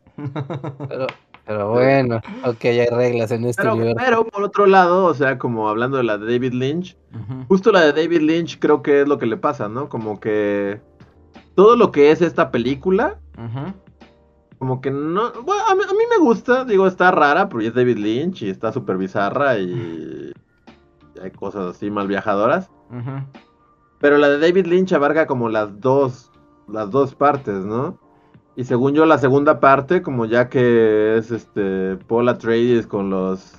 Pero, pero bueno, ok, hay reglas en este Pero, universo. pero por otro lado, o sea, como hablando de la de David Lynch, justo la de David Lynch creo que es lo que le pasa, ¿no? Como que todo lo que es esta película, Ujú. como que no... Bueno, a mí, a mí me gusta, digo, está rara, porque es David Lynch y está súper bizarra y... y hay cosas así mal viajadoras. Pero la de David Lynch abarca como las dos, las dos partes, ¿no? Y según yo, la segunda parte, como ya que es este Paul Atreides con los.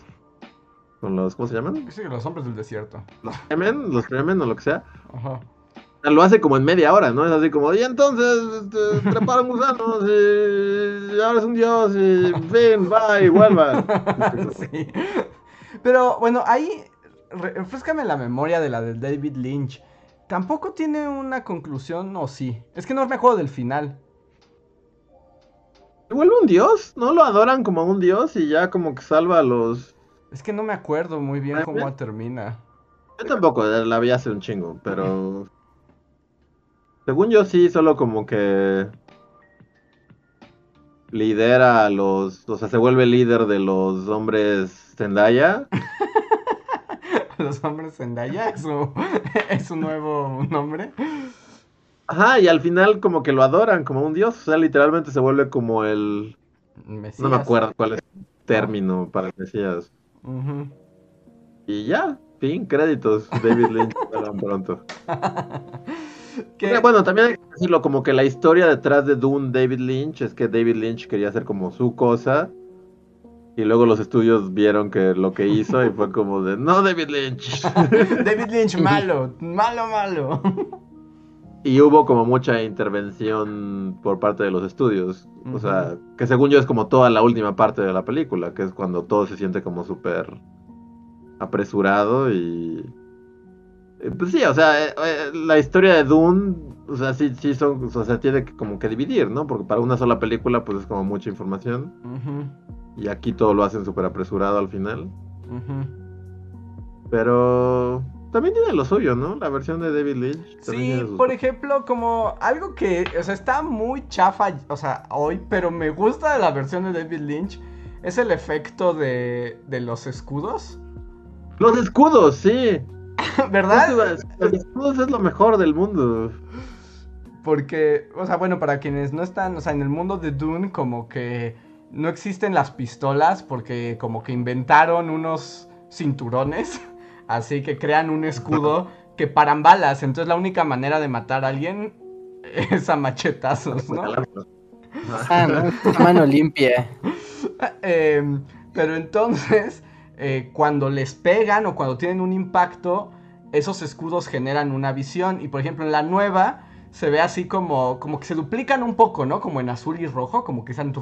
con los. ¿Cómo se llaman? Sí, los hombres del desierto. Los Fremen, los Fremen o lo que sea. Ajá. Lo hace como en media hora, ¿no? Es así como, y entonces este, treparon gusanos y ahora es un dios y ven, va y vuelva. sí. Pero bueno, ahí re- refrescame la memoria de la de David Lynch. Tampoco tiene una conclusión, o sí. Es que no me acuerdo del final. ¿Se vuelve un dios? ¿No lo adoran como a un dios y ya como que salva a los... Es que no me acuerdo muy bien cómo termina. Yo tampoco, eh, la vi hace un chingo, pero... Según yo sí, solo como que... Lidera a los... O sea, se vuelve líder de los hombres Zendaya. Los hombres Zendaya es su, es su nuevo nombre. Ajá, y al final como que lo adoran como un dios. O sea, literalmente se vuelve como el... No me acuerdo cuál es el término para el Mesías. Y ya, fin, créditos. David Lynch, verán pronto. Bueno, también hay que decirlo, como que la historia detrás de Dune David Lynch es que David Lynch quería hacer como su cosa. Y luego los estudios vieron que lo que hizo y fue como de, no David Lynch. David Lynch, malo, malo, malo. Y hubo como mucha intervención por parte de los estudios. O sea, que según yo es como toda la última parte de la película, que es cuando todo se siente como súper apresurado y... eh, Pues sí, o sea, eh, eh, la historia de Dune, o sea, sí, sí son, o sea, tiene que como que dividir, ¿no? Porque para una sola película, pues es como mucha información. Y aquí todo lo hacen súper apresurado al final. Pero también tiene lo suyo, ¿no? La versión de David Lynch. Sí, por ejemplo, como algo que, o sea, está muy chafa, o sea, hoy, pero me gusta de la versión de David Lynch, es el efecto de, de los escudos, Los escudos, sí. ¿verdad? Los escudos es lo mejor del mundo. Porque, o sea, bueno, para quienes no están, o sea, en el mundo de Dune como que no existen las pistolas porque como que inventaron unos cinturones, así que crean un escudo que paran balas, entonces la única manera de matar a alguien es a machetazos, ¿no? Ah, no, mano limpia. Em, pero entonces, eh, cuando les pegan o cuando tienen un impacto, esos escudos generan una visión. Y por ejemplo, en la nueva se ve así como, como que se duplican un poco, ¿no? Como en azul y rojo, como que están...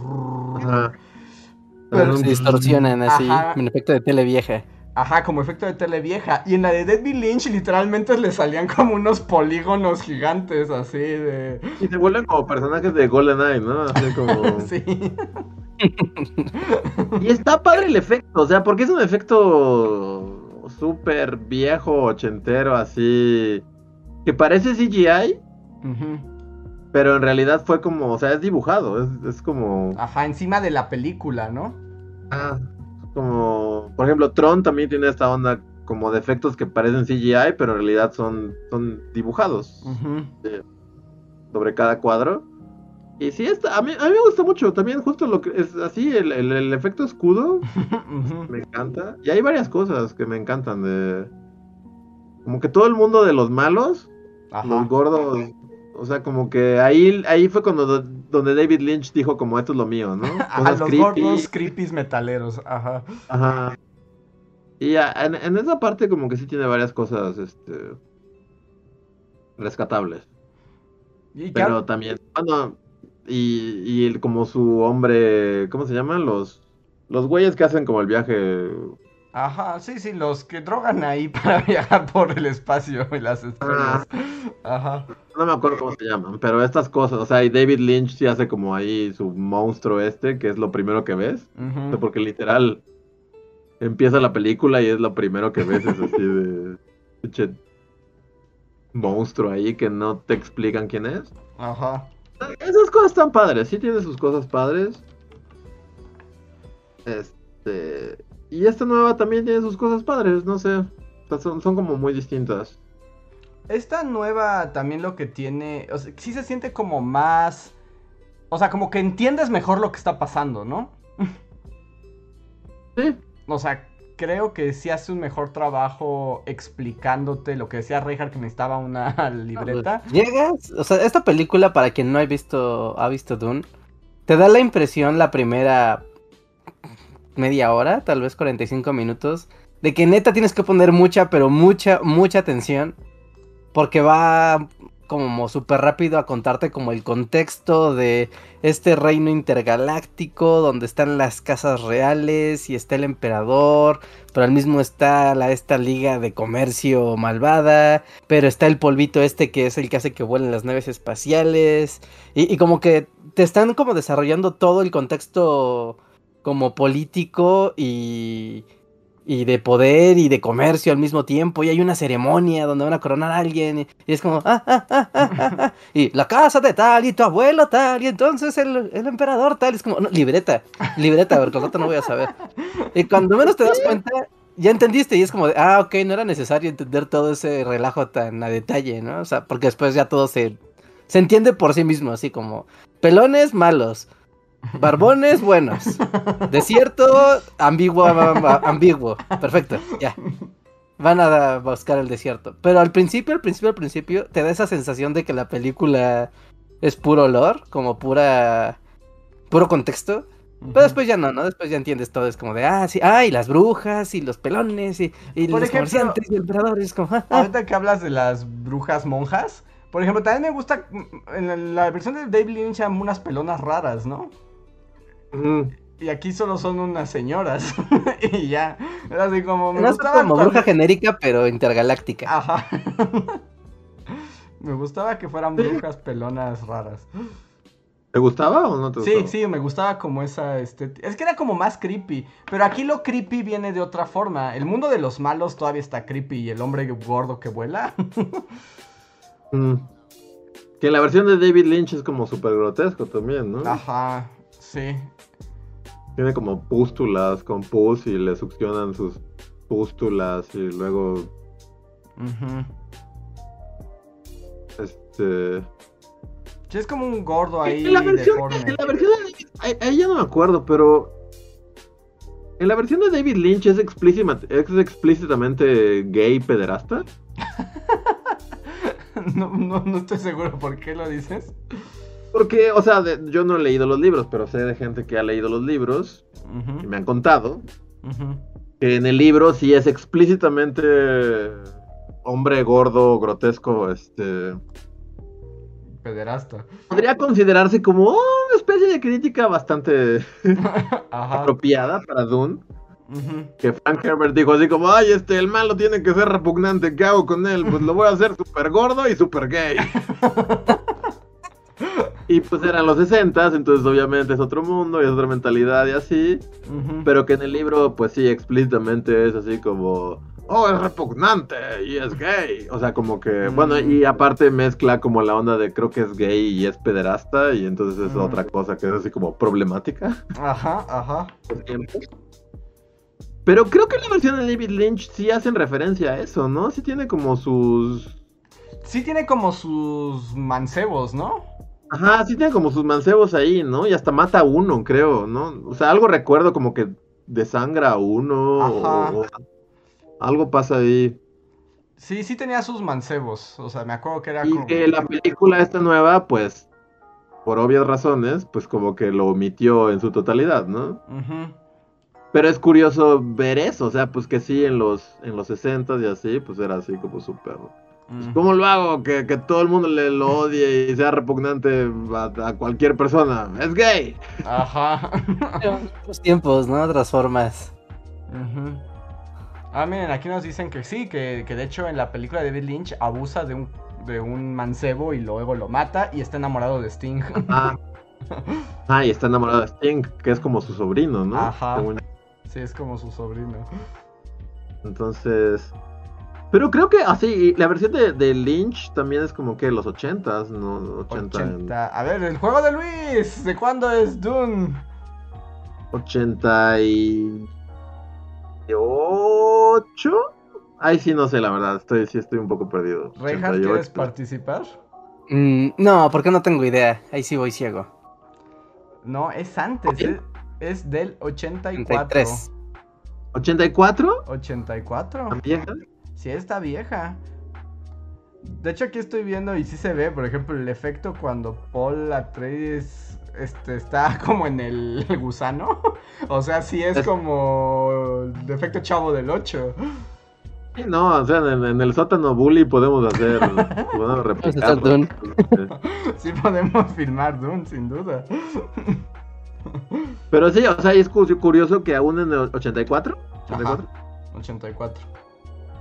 Pero- se distorsionan así, Ajá. en efecto de tele vieja. Ajá, como efecto de tele vieja. Y en la de David Lynch literalmente le salían como unos polígonos gigantes así de... Y se vuelven como personajes de GoldenEye, ¿no? Así como... Sí. Y está padre el efecto, o sea, porque es un efecto súper viejo, ochentero, así... Que parece CGI, Ujú. pero en realidad fue como, o sea, es dibujado, es, es como... Ajá, encima de la película, ¿no? Ah, como, por ejemplo, Tron también tiene esta onda como de efectos que parecen CGI, pero en realidad son, son dibujados sobre cada cuadro. Y sí, está, a, mí, a mí me gusta mucho también justo lo que es así, el, el- el efecto escudo me encanta. Y hay varias cosas que me encantan de... Como que todo el mundo de los malos, Ajá. los gordos, o sea, como que ahí, ahí fue cuando donde David Lynch dijo como esto es lo mío, ¿no? A los creepy. gordos creepies metaleros, ajá. Ajá. Y a- en, en esa parte como que sí tiene varias cosas, este, rescatables. Y Pero también, bueno, y, y el- como su hombre, ¿cómo se llaman? Los, los güeyes que hacen como el viaje. Ajá, sí, sí, los que drogan ahí para viajar por el espacio y las estrellas. Ajá. No me acuerdo cómo se llaman, pero estas cosas, o sea, y David Lynch sí hace como ahí su monstruo este, que es lo primero que ves. O sea, ujú. porque literal empieza la película y es lo primero que ves, es así de pinche monstruo ahí que no te explican quién es. Ajá. Esas cosas están padres, sí tiene sus cosas padres. Este. Y esta nueva también tiene sus cosas padres, no sé. Son, son como muy distintas. Esta nueva también lo que tiene, o sea, sí se siente como más, o sea, como que entiendes mejor lo que está pasando, ¿no? Sí, O sea, creo que sí hace un mejor trabajo explicándote lo que decía Reinhardt que necesitaba una libreta. Llegas, o sea, esta película para quien no ha visto ha visto Dune, te da la impresión la primera media hora, tal vez 45 minutos, de que neta tienes que poner mucha, pero mucha, mucha atención. Porque va como súper rápido a contarte como el contexto de este reino intergaláctico donde están las casas reales y está el emperador, pero al mismo está la, esta liga de comercio malvada, pero está el polvito este que es el que hace que vuelen las naves espaciales y, y como que te están como desarrollando todo el contexto como político y y de poder y de comercio al mismo tiempo y hay una ceremonia donde van a coronar a alguien y, es como ah, ah, ah, ah, y la casa de tal y tu abuelo tal y entonces el, el emperador tal es como no, libreta libreta porque al rato no voy a saber y cuando menos te das cuenta ya entendiste y es como de, ah ok no era necesario entender todo ese relajo tan a detalle no o sea porque después ya todo se se entiende por sí mismo así como pelones malos Barbones buenos. Desierto ambiguo, ambiguo. Perfecto, ya. Van a buscar el desierto. Pero al principio, al principio, al principio, te da esa sensación de que la película es puro olor, como pura. puro contexto. Pero después ya no, ¿no? Después ya entiendes todo. Es como de, ah, sí, ah, y las brujas, y los pelones, y, y los comerciantes, y el emperador. Es como, ah, ah. Ahorita que hablas de las brujas monjas, por ejemplo, también me gusta. En la versión de David Lynch, unas pelonas raras, ¿no? Y aquí solo son unas señoras. y ya. Era así como. Me gustaba como bruja genérica, pero intergaláctica. Ajá. me gustaba que fueran brujas pelonas raras. ¿Te gustaba o no te gustaba? Sí, sí, me gustaba como esa estética. Es que era como más creepy. Pero aquí lo creepy viene de otra forma. El mundo de los malos todavía está creepy y el hombre gordo que vuela. Mm. Que la versión de David Lynch es como súper grotesco también, ¿no? Ajá, sí. Tiene como pústulas con pus y le succionan sus pústulas y luego. Este. Sí, es como un gordo ahí. En la versión, en la versión de, ahí ya no me acuerdo, pero. En la versión de David Lynch es, es explícitamente gay pederasta. no, no, no estoy seguro por qué lo dices. Porque, o sea, yo no he leído los libros, pero sé de gente que ha leído los libros y me han contado que en el libro sí es explícitamente hombre gordo, grotesco, este... Pederasta. Podría considerarse como una especie de crítica bastante apropiada para Dune. Que Frank Herbert dijo así como, ay, este, el malo tiene que ser repugnante, ¿qué hago con él? Pues lo voy a hacer súper gordo y súper gay. Y pues eran los 60, entonces obviamente es otro mundo y es otra mentalidad y así. Pero que en el libro, pues sí, explícitamente es así como, oh, es repugnante y es gay. O sea, como que, bueno, y aparte mezcla como la onda de creo que es gay y es pederasta y entonces es otra cosa que es así como problemática. Ajá, ajá. Pero creo que en la versión de David Lynch sí hacen referencia a eso, ¿no? Sí tiene como sus... Sí tiene como sus mancebos, ¿no? Ajá, sí tiene como sus mancebos ahí, ¿no? Y hasta mata a uno, creo, ¿no? O sea, algo recuerdo como que desangra a uno o, algo pasa ahí. Sí, sí tenía sus mancebos, o sea, me acuerdo que era y que la película esta nueva, pues, por obvias razones, pues como que lo omitió en su totalidad, ¿no? Pero es curioso ver eso, o sea, pues que sí, en los, en los 60 y así, pues era así como súper ¿Cómo lo hago? Que, todo el mundo le lo odie y sea repugnante a, cualquier persona. Es gay. Ajá. Otros tiempos, ¿no? Otras formas. Ah, miren, aquí nos dicen que sí, que, de hecho en la película de David Lynch abusa de un, de un mancebo y luego lo mata y está enamorado de Sting. Ah. ah, y está enamorado de Sting, que es como su sobrino, ¿no? Ajá. Sí, es como su sobrino. Entonces, pero creo que así, la versión de, Lynch también es como que los 80 ¿no? 80. A ver, el juego de Luis, ¿de cuándo es Dune? 88. Ay, sí, no sé, la verdad, estoy, sí estoy un poco perdido. Reinhardt, ¿quieres participar? Mm, no, porque no tengo idea, ahí sí voy ciego. No, es antes, es, es, del 84. ¿84? 84. ¿Vieja? Sí, está vieja. De hecho, aquí estoy viendo y sí se ve, por ejemplo, el efecto cuando Paul Atreides este, está como en el, gusano. O sea, sí es, como el efecto chavo del 8. no, o sea, en, el sótano bully podemos hacer, podemos replicar. sí podemos filmar Dune, sin duda. Pero sí, o sea, es curioso que aún en el 84, 84, 84.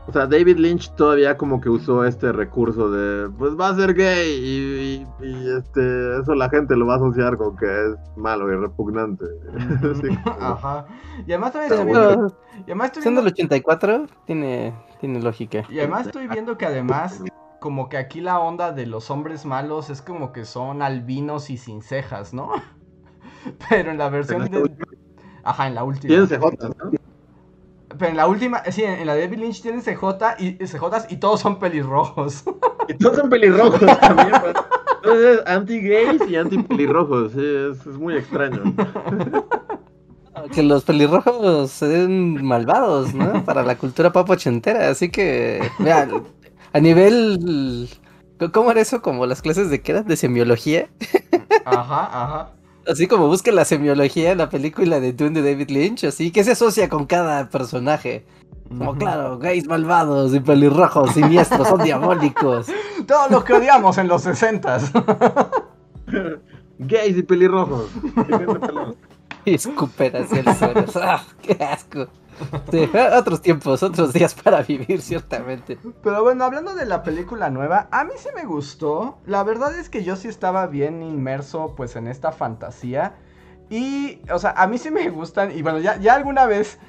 O sea, David Lynch todavía como que usó este recurso de, pues va a ser gay y, este, eso la gente lo va a asociar con que es malo y repugnante. Ajá. Y además también estoy viendo, y además estoy viendo... el 84, tiene, tiene lógica. Y además estoy viendo que además como que aquí la onda de los hombres malos es como que son albinos y sin cejas, ¿no? Pero en la versión de... Ajá, en la última. Tienen CJ, ¿no? Pero en la última, sí, en la de David Lynch tienen CJ y, CJs y todos son pelirrojos. Y todos son pelirrojos también. Pues. Entonces, anti-gays y anti-pelirrojos. es, muy extraño. Que los pelirrojos se den malvados, ¿no? Para la cultura pop ochentera. Así que, vean, a nivel. ¿Cómo era eso? Como las clases de qué era? De semiología. Ajá, ajá. Así como busca la semiología en la película de Dune de David Lynch, así que se asocia con cada personaje. Como claro, gays malvados y pelirrojos, siniestros, son diabólicos. Todos los que odiamos en los sesentas. gays y pelirrojos. y escupen hacia el suelo. ¡Ah, ¡Qué asco! Sí, otros tiempos, otros días para vivir, ciertamente. Pero bueno, hablando de la película nueva, a mí sí me gustó. La verdad es que yo sí estaba bien inmerso pues en esta fantasía. Y, o sea, a mí sí me gustan. Y bueno, ya, ya alguna vez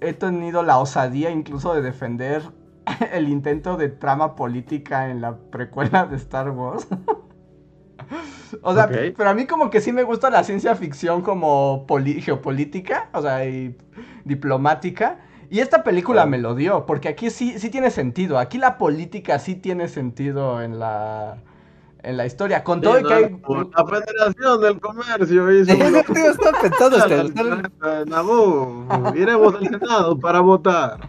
he tenido la osadía incluso de defender el intento de trama política en la precuela de Star Wars. o sea, pero a mí como que sí me gusta la ciencia ficción como geopolítica, o sea, y diplomática. Y esta película me lo dio, porque aquí sí, sí tiene sentido. Aquí la política sí tiene sentido en la, en la historia. Con todo que hay... La Federación del Comercio hizo... estaba pensando iremos al Senado para votar.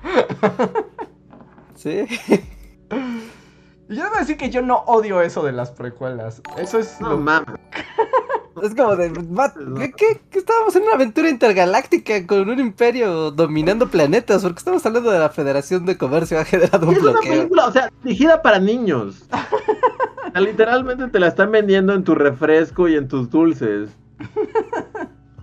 Sí. Yo debo decir que yo no odio eso de las precuelas. Eso es. No mames. Es como de. ¿qué, ¿qué, Estábamos en una aventura intergaláctica con un imperio dominando planetas. Porque estamos hablando de la Federación de Comercio ha generado un es bloqueo. Una película, o sea, dirigida para niños. literalmente te la están vendiendo en tu refresco y en tus dulces.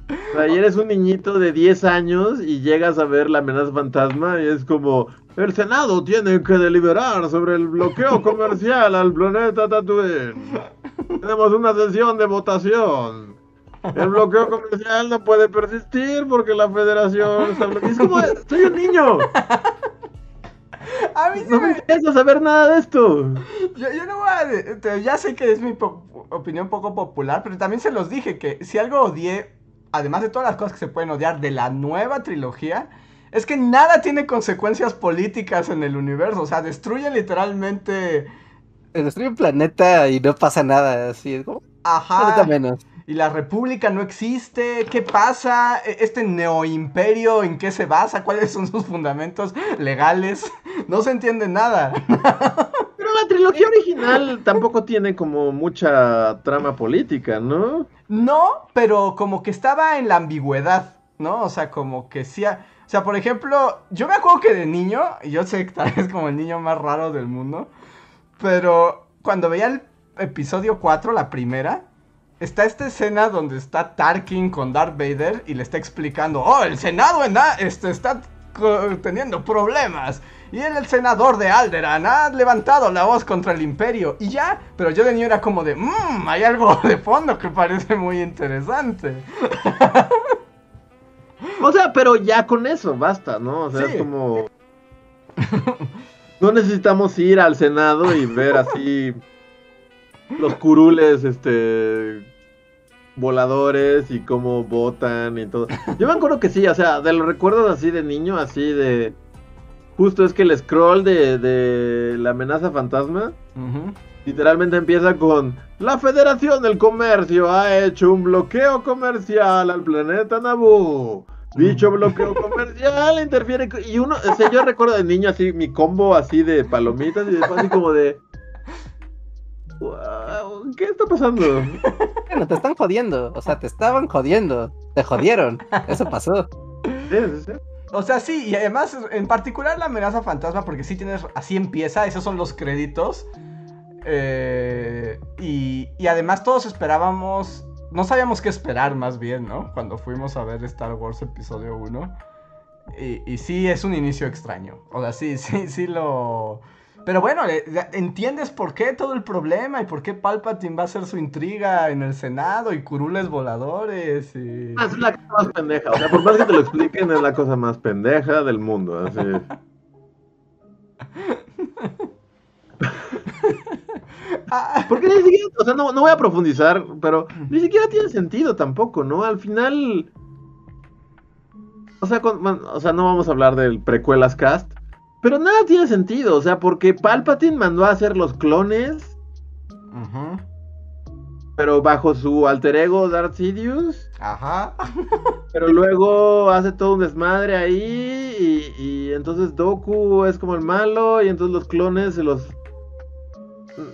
O sea, y eres un niñito de 10 años y llegas a ver la amenaza fantasma y es como, el Senado tiene que deliberar sobre el bloqueo comercial al planeta Tatooine. Tenemos una sesión de votación. El bloqueo comercial no puede persistir porque la federación está bloqueada. Es como, soy un niño. A mí no me interesa saber nada de esto. Yo, no voy a... Ya sé que es mi opinión poco popular, pero también se los dije que si algo odié, además de todas las cosas que se pueden odiar de la nueva trilogía, es que nada tiene consecuencias políticas en el universo. O sea, destruye literalmente. Destruye un planeta y no pasa nada. Así es como. Ajá. menos. Y la república no existe. ¿Qué pasa? E, ¿Este neoimperio en qué se basa? ¿Cuáles son sus fundamentos legales? No se entiende nada. Pero la trilogía original tampoco tiene como mucha trama política, ¿no? No, pero como que estaba en la ambigüedad, ¿no? O sea, como que sí. O sea, por ejemplo, yo me acuerdo que de niño, y yo sé que tal vez como el niño más raro del mundo, pero cuando veía el episodio 4, la primera, está esta escena donde está Tarkin con Darth Vader y le está explicando, oh, el Senado este, está teniendo problemas. Y el senador de Alderan ha levantado la voz contra el imperio. Y ya, pero yo de niño era como de, mmm, hay algo de fondo que parece muy interesante. O sea, pero ya con eso basta, ¿no? O sea, es como. No necesitamos ir al Senado y ver así los curules, este voladores y cómo votan y todo. Yo me acuerdo que sí, o sea, de los recuerdos así de niño, así de... Justo es que el scroll de, de la amenaza fantasma literalmente empieza con... La Federación del Comercio ha hecho un bloqueo comercial al planeta Naboo. Dicho bloqueo comercial interfiere. Y uno, o sea, yo recuerdo de niño así, mi combo así de palomitas y después así como de. Wow, ¿Qué está pasando? Bueno, te están jodiendo. O sea, te estaban jodiendo. Te jodieron. Eso pasó. Sí, sí, sí. O sea, sí, y además, en particular la amenaza fantasma, porque sí tienes, así empieza, esos son los créditos. Eh, y, y además todos esperábamos, no sabíamos qué esperar más bien, ¿no? Cuando fuimos a ver Star Wars Episodio 1. Y, y sí, es un inicio extraño. O sea, sí, sí, sí lo... Pero bueno, eh, entiendes por qué todo el problema y por qué Palpatine va a hacer su intriga en el Senado y curules voladores y... Ah, Es la cosa más pendeja. O sea, por más que te lo expliquen, es la cosa más pendeja del mundo. Así. Ah, Porque ni siquiera, o sea, no, no voy a profundizar, pero ni siquiera tiene sentido tampoco, ¿no? Al final. O sea, con- o sea, no vamos a hablar del precuelas cast, pero nada tiene sentido, o sea, porque Palpatine mandó a hacer los clones, pero bajo su alter ego Darth Sidious, Ajá. pero luego hace todo un desmadre ahí y, y entonces Doku es como el malo y entonces los clones se los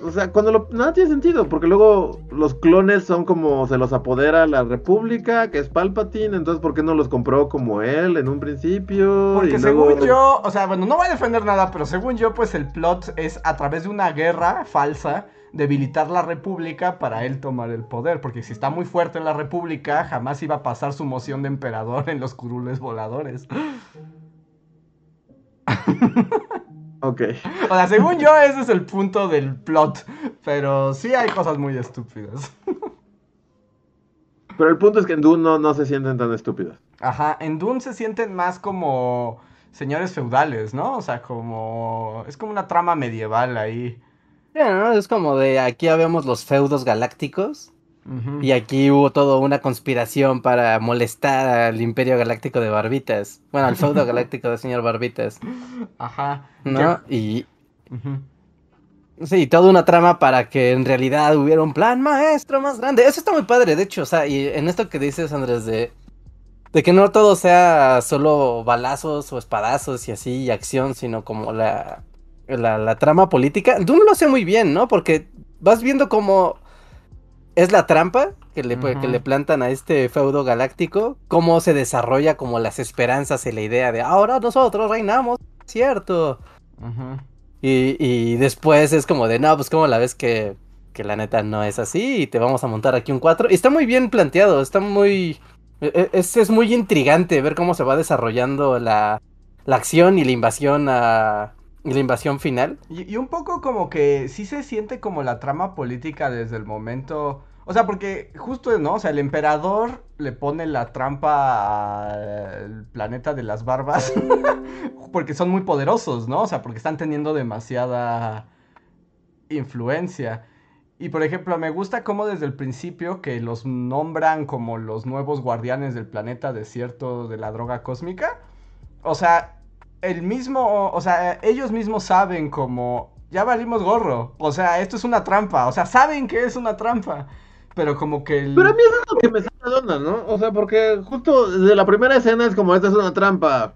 o sea, cuando lo, nada tiene sentido, porque luego los clones son como se los apodera la República, que es Palpatine, entonces ¿por qué no los compró como él en un principio? Porque Y luego- según yo, o sea, bueno, no voy a defender nada, pero según yo, pues el plot es a través de una guerra falsa debilitar la república para él tomar el poder, porque si está muy fuerte la república, jamás iba a pasar su moción de emperador en los curules voladores. Ok. O sea, según yo, ese es el punto del plot, pero sí hay cosas muy estúpidas. Pero el punto es que en Dune no, no se sienten tan estúpidos. Ajá, en Dune se sienten más como señores feudales, ¿no? O sea, como... es como una trama medieval ahí. Ya, ¿no? Es como de aquí habemos los feudos galácticos. Y aquí hubo toda una conspiración para molestar al Imperio Galáctico de Barbitas. Bueno, al feudo galáctico del señor Barbitas. Ajá. ¿No? Y sí, toda una trama para que en realidad hubiera un plan maestro más grande. Eso está muy padre, de hecho. O sea, y en esto que dices, Andrés, de, de que no todo sea solo balazos o espadazos y así, y acción, sino como la, la, la trama política. Dune lo hace muy bien, ¿no? Porque vas viendo cómo es la trampa que le, que Ujú. le plantan a este feudo galáctico, cómo se desarrolla como las esperanzas y la idea de ahora nosotros reinamos, cierto. Y, y después es como de, no, pues como la ves que, que la neta no es así y te vamos a montar aquí un 4. Y está muy bien planteado, está muy... e- e- Es, es muy intrigante ver cómo se va desarrollando la, la acción y la invasión a... La invasión final. Y, y un poco como que sí se siente como la trama política desde el momento. O sea, porque justo, ¿no? O sea, el emperador le pone la trampa al planeta de las barbas. porque son muy poderosos, ¿no? O sea, porque están teniendo demasiada influencia. Y por ejemplo, me gusta cómo desde el principio que los nombran como los nuevos guardianes del planeta desierto de la droga cósmica. O sea, el mismo, o sea, ellos mismos saben como, ya valimos gorro. O sea, esto es una trampa. O sea, saben que es una trampa. Pero como que el... Pero a mí es lo que me saca de onda, ¿no? O sea, porque justo desde la primera escena es como, esta es una trampa.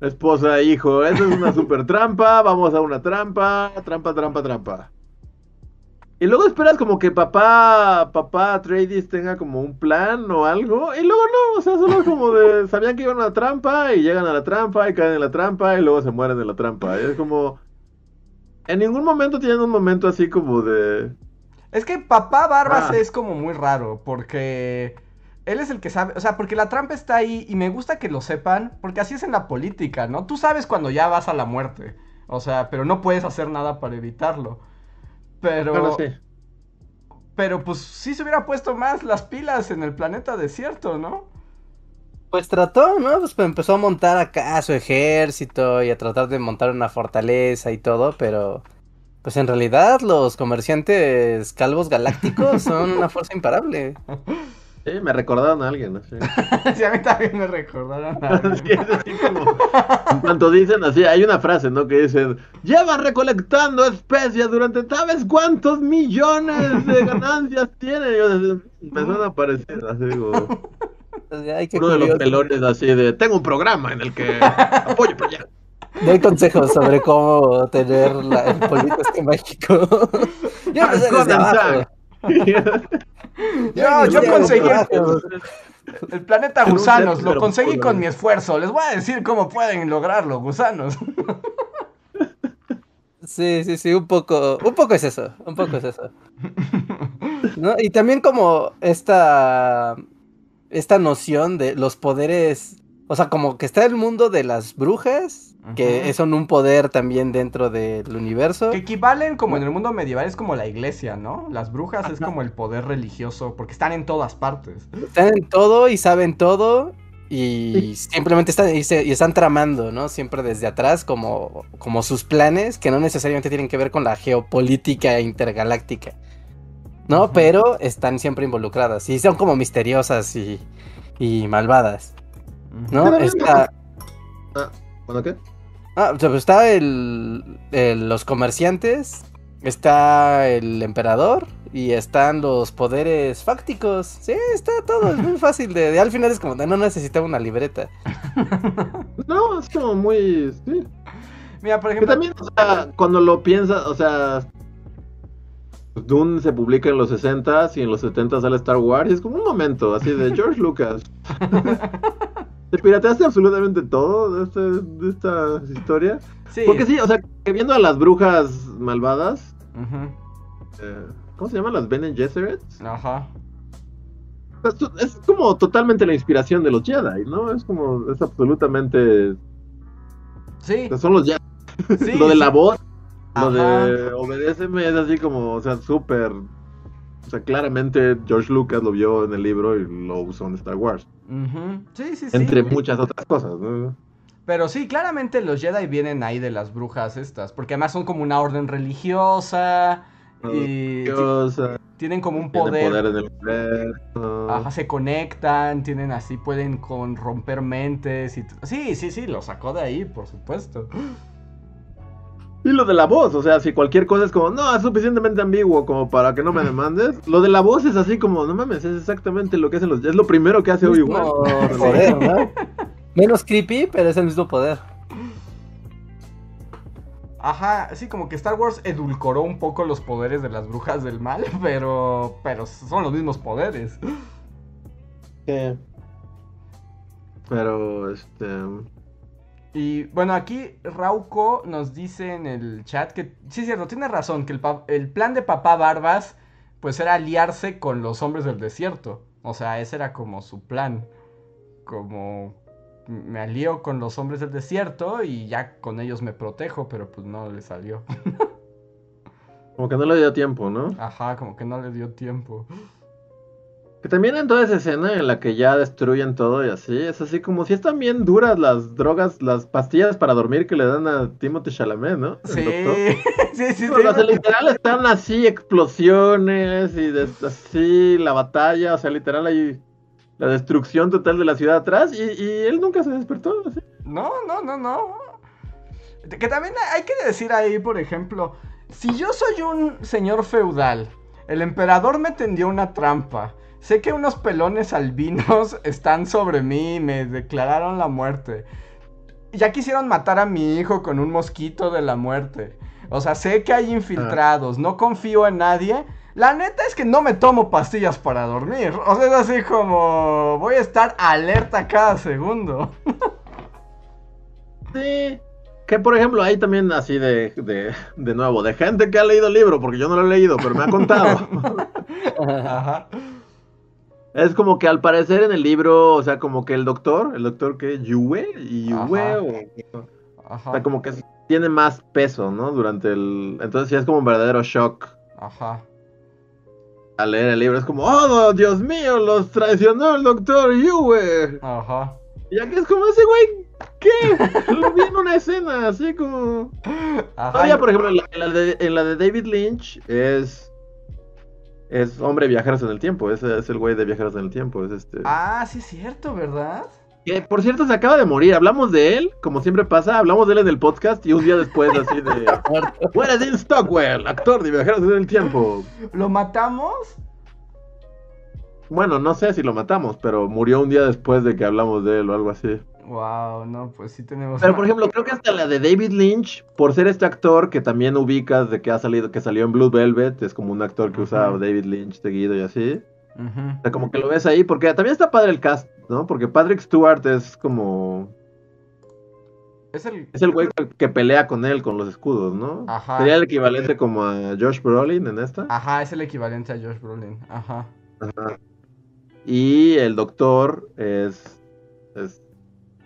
Esposa, hijo, esta es una super trampa, vamos a una trampa, trampa, trampa, trampa. Y luego esperas como que papá, papá Atreides tenga como un plan o algo, y luego no, o sea, solo como de, sabían que iban a una trampa y llegan a la trampa y caen en la trampa y luego se mueren en la trampa. Y es como, en ningún momento tienen un momento así como de... Es que papá Barbas Ah. es como muy raro, porque él es el que sabe, o sea, porque la trampa está ahí y me gusta que lo sepan, porque así es en la política, ¿no? Tú sabes cuando ya vas a la muerte, o sea, pero no puedes hacer nada para evitarlo. Pero, sí. pero pues sí se hubiera puesto más las pilas en el planeta desierto, ¿no? Pues trató, ¿no? Pues empezó a montar acá su ejército y a tratar de montar una fortaleza y todo, pero pues en realidad los comerciantes calvos galácticos son una fuerza imparable. Sí, me recordaron a alguien, ¿no? Sí. sí, a mí también me recordaron a Sí, es así como- En cuanto dicen así, hay una frase, ¿no? Que dicen, llevan recolectando especias durante sabes cuántos millones de ganancias tienen. Y yo, así, me suena parecido, así digo, Ay, qué uno de los pelones así de, tengo un programa en el que apoyo para allá. Doy consejos sobre cómo tener la, el político mágico. Yo empecé desde abajo. Yo, yo conseguí el planeta gusanos, lo conseguí con mi esfuerzo. Les voy a decir cómo pueden lograrlo, gusanos. Sí, sí, sí, un poco, un poco es eso, un poco es eso. ¿No? Y también como esta, esta noción de los poderes, o sea, como que está el mundo de las brujas, que son un poder también dentro del universo. Que equivalen como en el mundo medieval, es como la iglesia, ¿no? Las brujas es como el poder religioso, porque están en todas partes. Están en todo y saben todo y simplemente están, y, se- y están tramando, ¿no? Siempre desde atrás como, como sus planes que no necesariamente tienen que ver con la geopolítica intergaláctica. ¿no? Pero están siempre involucradas y son como misteriosas y, y malvadas, ¿no? Está, ¿Bueno qué? Ah, o sea, pues está el, el- los comerciantes, está el emperador y están los poderes fácticos. Sí, está todo, es muy fácil de, de- al final es como de no necesitaba una libreta. No, es como muy. Sí. Mira, por Que ejemplo, también, o sea, cuando lo piensas, o sea. Dune se publica en los 60 y en los 70 sale Star Wars. Y es como un momento así de George Lucas. ¿Te pirateaste absolutamente todo de, este- de esta historia? sí. Porque sí, o sea, que viendo a las brujas malvadas, eh, ¿cómo se llaman? Las Bene Gesserit. Ajá. Es, es como totalmente la inspiración de los Jedi, ¿no? Es como, es absolutamente. Sí. Son los Jedi. sí, lo de la voz, lo de obedéceme es así como, o sea, súper. O sea, claramente George Lucas lo vio en el libro y lo usó en Star Wars. Sí, sí, sí. Entre muchas otras cosas, ¿no? Pero sí, claramente los Jedi vienen ahí de las brujas estas, porque además son como una orden religiosa y sea, tienen como un poder, poder en el universo. ajá, se conectan, tienen así, pueden con romper mentes y sí, sí, sí, lo sacó de ahí, por supuesto. Y lo de la voz, o sea, si cualquier cosa es como, no, es suficientemente ambiguo como para que no me demandes, lo de la voz es así como, no mames, es exactamente lo que hacen los... Es lo primero que hace Obi-Wan. poder, ¿no? Menos creepy, pero es el mismo poder. Ajá, sí, como que Star Wars edulcoró un poco los poderes de las brujas del mal, pero pero son los mismos poderes. Sí. Pero, este... Y bueno, aquí Rauco nos dice en el chat que sí es cierto, tiene razón, que el, plan de papá Barbas pues era aliarse con los hombres del desierto. O sea, ese era como su plan. Como me alío con los hombres del desierto y ya con ellos me protejo, pero pues no le salió. Como que no le dio tiempo, ¿no? Ajá, como que no le dio tiempo. Que también en toda esa escena en la que ya destruyen todo y así, es así como si están bien duras las drogas, las pastillas para dormir que le dan a Timothy Chalamet, ¿no? Sí, sí, sí, sí. Pero, o sea, literal están así explosiones y así la batalla, o sea, literal hay la destrucción total de la ciudad atrás y, y él nunca se despertó. así. No, no, no, no. Que también hay que decir ahí, por ejemplo, si yo soy un señor feudal, el emperador me tendió una trampa, sé que unos pelones albinos están sobre mí y me declararon la muerte. Ya quisieron matar a mi hijo con un mosquito de la muerte. O sea, sé que hay infiltrados, no confío en nadie. La neta es que no me tomo pastillas para dormir. O sea, es así como voy a estar alerta cada segundo. Sí. Que por ejemplo, hay también así de, de, de nuevo, de gente que ha leído el libro, porque yo no lo he leído, pero me ha contado. Ajá. Es como que al parecer en el libro, o sea, como que el doctor, el doctor que Yue, Yue, Ajá. o, sea, como que tiene más peso, ¿no? Durante el... Entonces sí es como un verdadero shock Ajá. al leer el libro. Es como, oh, Dios mío, los traicionó el doctor Yue. Ajá. Y aquí es como ese güey, ¿qué? Lo vi en una escena, así como... Ajá. Todavía, por ejemplo, en la, en la de, en la de David Lynch es... Es hombre viajeros en el tiempo, es, es el güey de viajeros en el tiempo, es este... Ah, sí es cierto, ¿verdad? Que por cierto se acaba de morir. Hablamos de él, como siempre pasa, hablamos de él en el podcast y un día después así de. Muere Dean Stockwell, actor de Viajeros en el Tiempo. ¿Lo matamos? Bueno, no sé si lo matamos, pero murió un día después de que hablamos de él o algo así. Wow, no, pues sí tenemos. Pero por ejemplo, creo que hasta la de David Lynch, por ser este actor que también ubicas de que ha salido, que salió en Blue Velvet, es como un actor que usa Ujú. David Lynch seguido y así. Ujú. O sea, como que lo ves ahí, porque también está padre el cast, ¿no? Porque Patrick Stewart es como. Es el. Es el güey que, que pelea con él, con los escudos, ¿no? Ajá. Sería el equivalente como a Josh Brolin en esta. Ajá, es el equivalente a Josh Brolin. Ajá. Ajá. Y el doctor es, es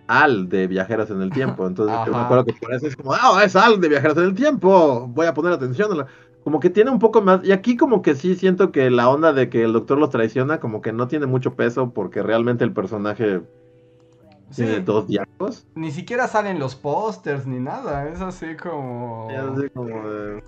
Al de Viajeros en el Tiempo. Entonces yo me acuerdo que por eso es como, ah, es Al de Viajeros en el Tiempo. Voy a poner atención. a la-". Como que tiene un poco más. Y aquí como que sí siento que la onda de que el doctor los traiciona como que no tiene mucho peso porque realmente el personaje Sí, tiene dos diálogos. ni siquiera salen los pósters ni nada. Es así como. Y así como de-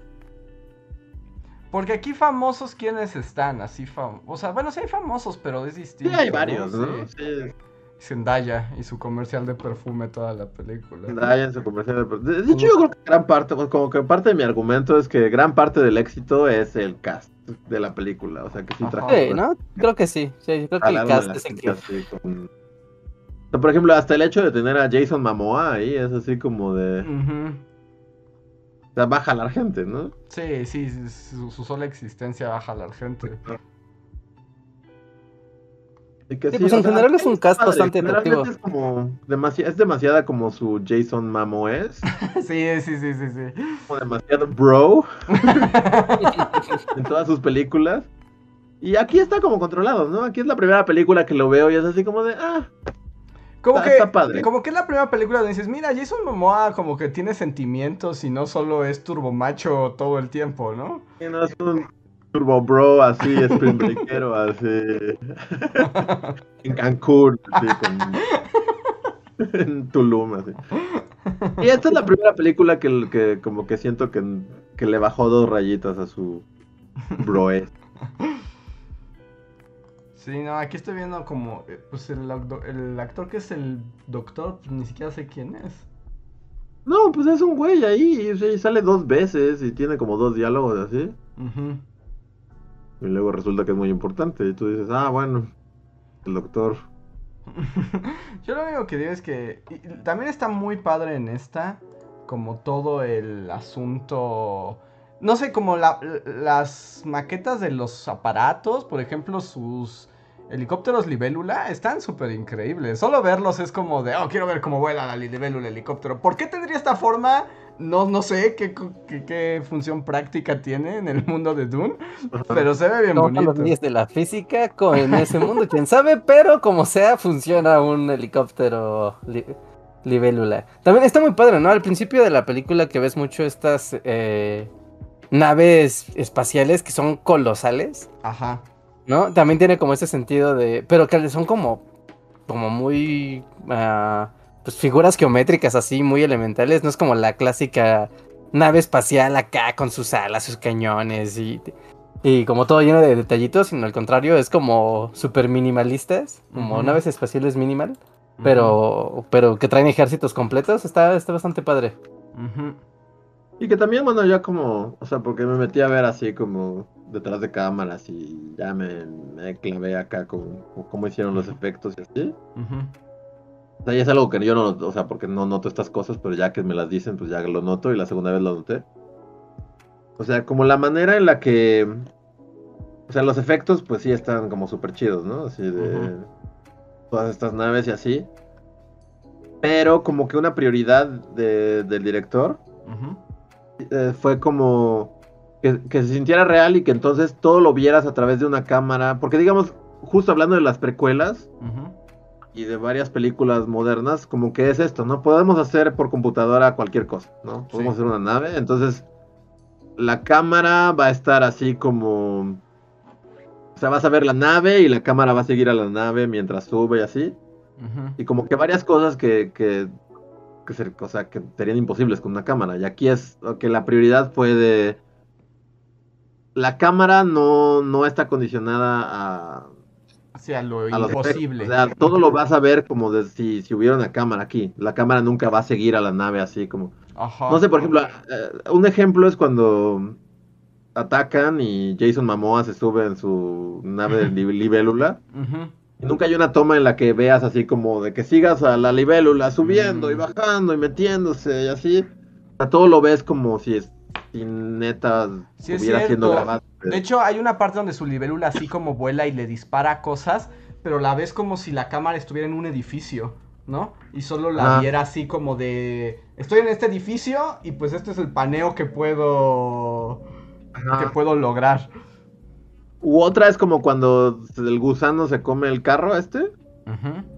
Porque aquí famosos, ¿quiénes están? Así fam... O sea, bueno, sí hay famosos, pero es Sí, distinto. hay varios, ¿no? Sí. Sí. Zendaya y su comercial de perfume toda la película. Zendaya en su comercial de- De, de hecho, yo creo que gran parte, como que parte de mi argumento es que gran parte del éxito es el cast de la película. O sea, que sí Ajá. trajo. Sí, ¿no? Creo que sí. sí creo que el cast la es el que... así con- O sea, por ejemplo, hasta el hecho de tener a Jason Momoa ahí es así como de. O sea, va a jalar gente, ¿no? Sí, sí, sí, su, su sola existencia baja la gente. Que Sí, pues, en general es un cast padre, bastante atractivo. Es como demasi- es demasiada como su Jason Momoes, Sí, sí, sí, sí, sí. como demasiado bro en todas sus películas. Y aquí está como controlado, ¿no? Aquí es la primera película que lo veo y es así como de, ah, Como Está- que, está padre. como que es la primera película donde dices, mira, Jason Momoa como que tiene sentimientos y no solo es turbomacho todo el tiempo, ¿no? y no es un turbo bro así, spring breakero así. en Cancún, así, con... en Tulum, así. Y esta es la primera película que, que como que siento que, que le bajó dos rayitas a su broe. Sí, no, aquí estoy viendo como, eh, pues el, el actor que es el doctor, pues ni siquiera sé quién es. No, pues es un güey ahí, y, sale dos veces y tiene como dos diálogos así. Ujú. Y luego resulta que es muy importante. Y tú dices, ah, bueno, el doctor. Yo lo único que digo es que también está muy padre en esta, como todo el asunto, no sé, como la- las maquetas de los aparatos, por ejemplo, sus helicópteros libélula, están súper increíbles. Solo verlos es como de, oh, quiero ver cómo vuela la libélula helicóptero. ¿Por qué tendría esta forma? No, no sé qué, qué, qué función práctica tiene en el mundo de Dune, pero se ve bien No, bonito. los de la física con, en ese mundo, quién sabe, pero como sea, funciona un helicóptero li- libélula. También está muy padre, ¿no? Al principio de la película que ves mucho estas eh, naves espaciales que son colosales, Ajá. ¿no? También tiene como ese sentido de... Pero que son como... Como muy... ah, pues figuras geométricas así, muy elementales. No es como la clásica nave espacial acá con sus alas, sus cañones y... Y como todo lleno de detallitos, sino al contrario, es como súper minimalistas, como Ujú. naves espaciales minimal, pero, pero que traen ejércitos completos, está, está bastante padre. Y que también, bueno, ya como, o sea, porque me metí a ver así como detrás de cámaras y ya me, me clavé acá con, con cómo hicieron los efectos y así. Ujú. O sea, y es algo que yo no, o sea, porque no noto estas cosas, pero ya que me las dicen, pues ya lo noto y la segunda vez lo noté. O sea, como la manera en la que, o sea, los efectos, pues sí están como súper chidos, ¿no? Así de todas estas naves y así. Pero como que una prioridad de- del director eh, fue como que, que se sintiera real y que entonces todo lo vieras a través de una cámara. Porque digamos, justo hablando de las precuelas Ujú. Y de varias películas modernas, como que es esto, ¿no? Podemos hacer por computadora cualquier cosa, ¿no? Podemos Sí. hacer una nave, entonces la cámara va a estar así como... O sea, vas a ver la nave y la cámara va a seguir a la nave mientras sube y así. Y como que varias cosas que, que, que, ser- o sea, que serían imposibles con una cámara. Y aquí es que la prioridad fue de... La cámara no, no está condicionada a, Hacia lo a imposible. O sea, todo lo vas a ver como de si, si hubiera una cámara aquí. La cámara nunca va a seguir a la nave así como... Ajá. No sé, por ejemplo, eh, un ejemplo es cuando atacan y Jason Momoa se sube en su nave de li- libélula. Ujú. Y nunca hay una toma en la que veas así como de que sigas a la libélula subiendo y Mm. bajando y metiéndose y así. O sea, todo lo ves como si, es, si neta Sí, es estuviera siendo grabado. De hecho, hay una parte donde su libélula así como vuela y le dispara cosas, pero la ves como si la cámara estuviera en un edificio, ¿no? Y solo la viera así como de... Estoy en este edificio y pues este es el paneo que puedo... que puedo lograr. U otra es como cuando el gusano se come el carro este.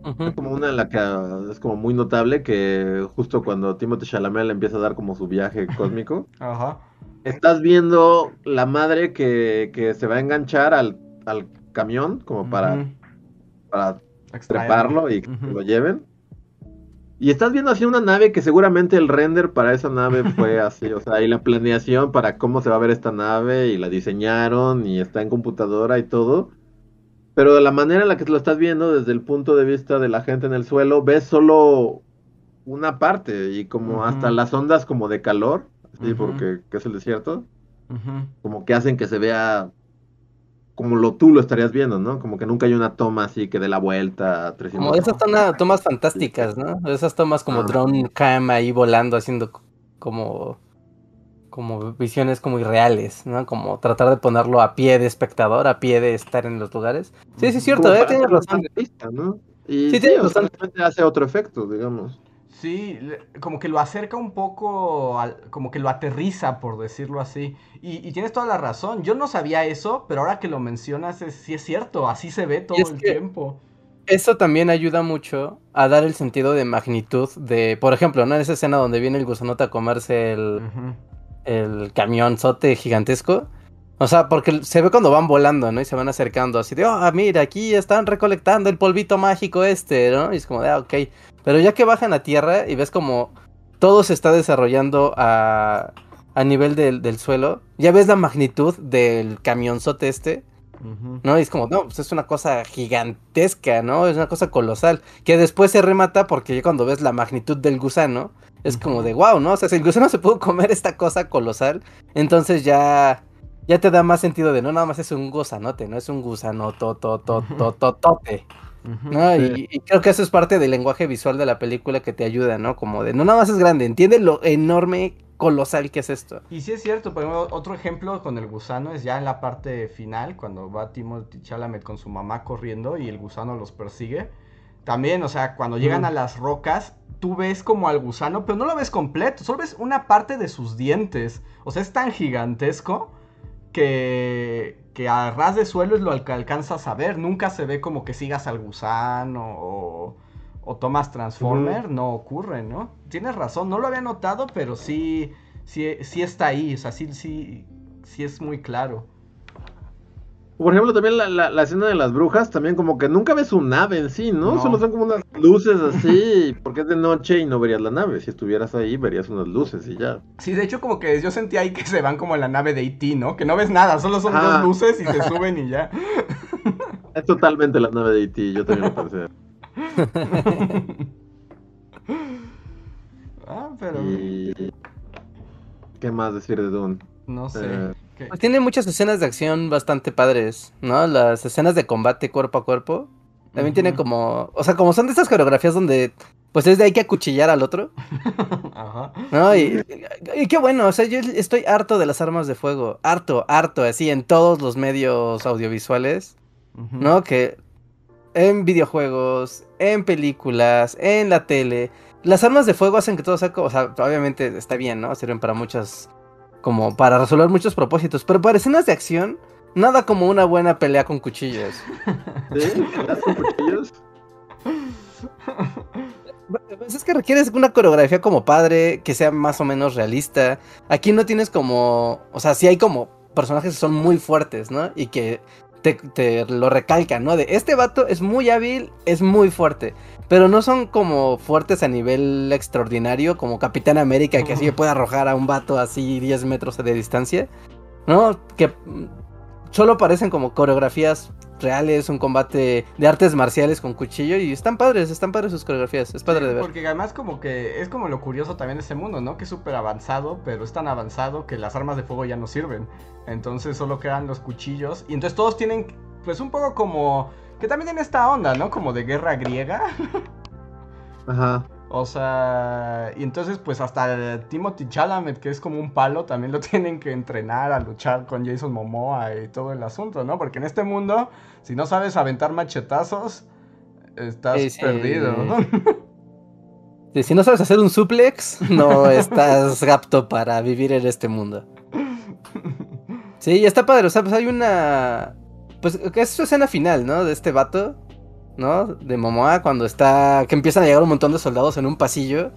Ujú. Como una en la que es como muy notable que justo cuando Timothy Chalamet le empieza a dar como su viaje cósmico. Ajá. Estás viendo la madre que, que se va a enganchar al, al camión como para, para treparlo y que lo lleven. Y estás viendo así una nave que seguramente el render para esa nave fue así, o sea, y la planeación para cómo se va a ver esta nave y la diseñaron y está en computadora y todo. Pero de la manera en la que lo estás viendo desde el punto de vista de la gente en el suelo, ves solo una parte y como hasta las ondas como de calor, Ujú. porque que es el desierto, como que hacen que se vea como lo tú lo estarías viendo, ¿no? Como que nunca hay una toma así que dé la vuelta a 300 Como esas toma- tomas fantásticas, ¿no? Esas tomas como drone cam ahí volando, haciendo como, como visiones como irreales, ¿no? Como tratar de ponerlo a pie de espectador, a pie de estar en los lugares. Sí, sí, es cierto, ¿eh? Tienes razón. realista, ¿no? Y Sí, sí, realmente hace otro efecto, digamos. Sí, como que lo acerca un poco, al- como que lo aterriza, por decirlo así. Y, y tienes toda la razón. Yo no sabía eso, pero ahora que lo mencionas, es, sí es cierto, así se ve todo el tiempo. Eso también ayuda mucho a dar el sentido de magnitud de, por ejemplo, ¿no? En esa escena donde viene el gusanote a comerse el. El camionzote gigantesco. O sea, porque se ve cuando van volando, ¿no? Y se van acercando así de, ah, mira, aquí están recolectando el polvito mágico este, ¿no? Y es como de, ah, ok. Pero ya que bajan a tierra y ves como todo se está desarrollando a, a nivel del, del suelo, ya ves la magnitud del camionzote este, ¿no? Y es como, no, pues es una cosa gigantesca, ¿no? Es una cosa colosal. Que después se remata porque ya cuando ves la magnitud del gusano, es como de wow, ¿no? O sea, si el gusano se pudo comer esta cosa colosal, entonces ya. Ya te da más sentido de no nada más es un gusanote, no es un gusano to, to, to, to, to, tote. ¿no? Sí. Y, y creo que eso es parte del lenguaje visual de la película que te ayuda, ¿no? Como de no nada más es grande, entiende lo enorme, colosal que es esto. Y sí es cierto, por ejemplo, otro ejemplo con el gusano es ya en la parte final, cuando va Timothy Chalamet con su mamá corriendo y el gusano los persigue. También, o sea, cuando llegan Mm. a las rocas, tú ves como al gusano, pero no lo ves completo, solo ves una parte de sus dientes. O sea, es tan gigantesco que, que a ras de suelo es lo que alcanzas a ver. Nunca se ve como que sigas al gusano o, o tomas Transformer, no ocurre, ¿no? Tienes razón, no lo había notado, pero sí, sí, sí está ahí, o sea, sí, sí, sí es muy claro. Por ejemplo, también la, la, la escena de las brujas, también como que nunca ves un nave en sí, ¿no? No. Solo son como unas luces así, porque es de noche y no verías la nave. Si estuvieras ahí, verías unas luces y ya. Sí, de hecho como que yo sentí ahí que se van como en la nave de E.T., ¿no? Que no ves nada, solo son Ah. dos luces y se suben y ya. Es totalmente la nave de E.T., yo también lo pensé. ah, pero Y... ¿Qué más decir de Dune? no sé. Eh. Pues tiene muchas escenas de acción bastante padres, ¿no? Las escenas de combate cuerpo a cuerpo. También tiene como, o sea, como son de estas coreografías donde, pues es de hay que acuchillar al otro, Ajá. ¿no? Y, y qué bueno, o sea, yo estoy harto de las armas de fuego, harto, harto, así en todos los medios audiovisuales. ¿no? Que en videojuegos, en películas, en la tele, las armas de fuego hacen que todo sea, o sea, obviamente está bien, ¿no? Sirven para muchas, como para resolver muchos propósitos, pero para escenas de acción, nada como una buena pelea con cuchillos. ¿Sí? ¿Estás con cuchillos? Pues es que requieres una coreografía como padre, que sea más o menos realista. Aquí no tienes como, o sea, sí hay como personajes que son muy fuertes, ¿no? Y que te, te lo recalcan, ¿no? De este vato es muy hábil, es muy fuerte. Pero no son como fuertes a nivel extraordinario, como Capitán América, que así puede arrojar a un vato así 10 metros de distancia. ¿No? Que solo parecen como coreografías reales, un combate de artes marciales con cuchillo y están padres, están padres sus coreografías, es padre Sí, de ver. Porque además como que es como lo curioso también de ese mundo, ¿no? Que es súper avanzado, pero es tan avanzado que las armas de fuego ya no sirven. Entonces solo quedan los cuchillos. Y entonces todos tienen, pues un poco como Que también tiene esta onda, ¿no? Como de guerra griega. Ajá. O sea, y entonces pues hasta Timothy Chalamet, que es como un palo, también lo tienen que entrenar a luchar con Jason Momoa y todo el asunto, ¿no? Porque en este mundo, si no sabes aventar machetazos, estás perdido. Sí, Si no sabes hacer un suplex, no estás apto para vivir en este mundo. Sí, está padre, o sea, pues hay una... Pues es su escena final, ¿no? De este vato, ¿no? De Momoa, cuando está... Que empiezan a llegar un montón de soldados en un pasillo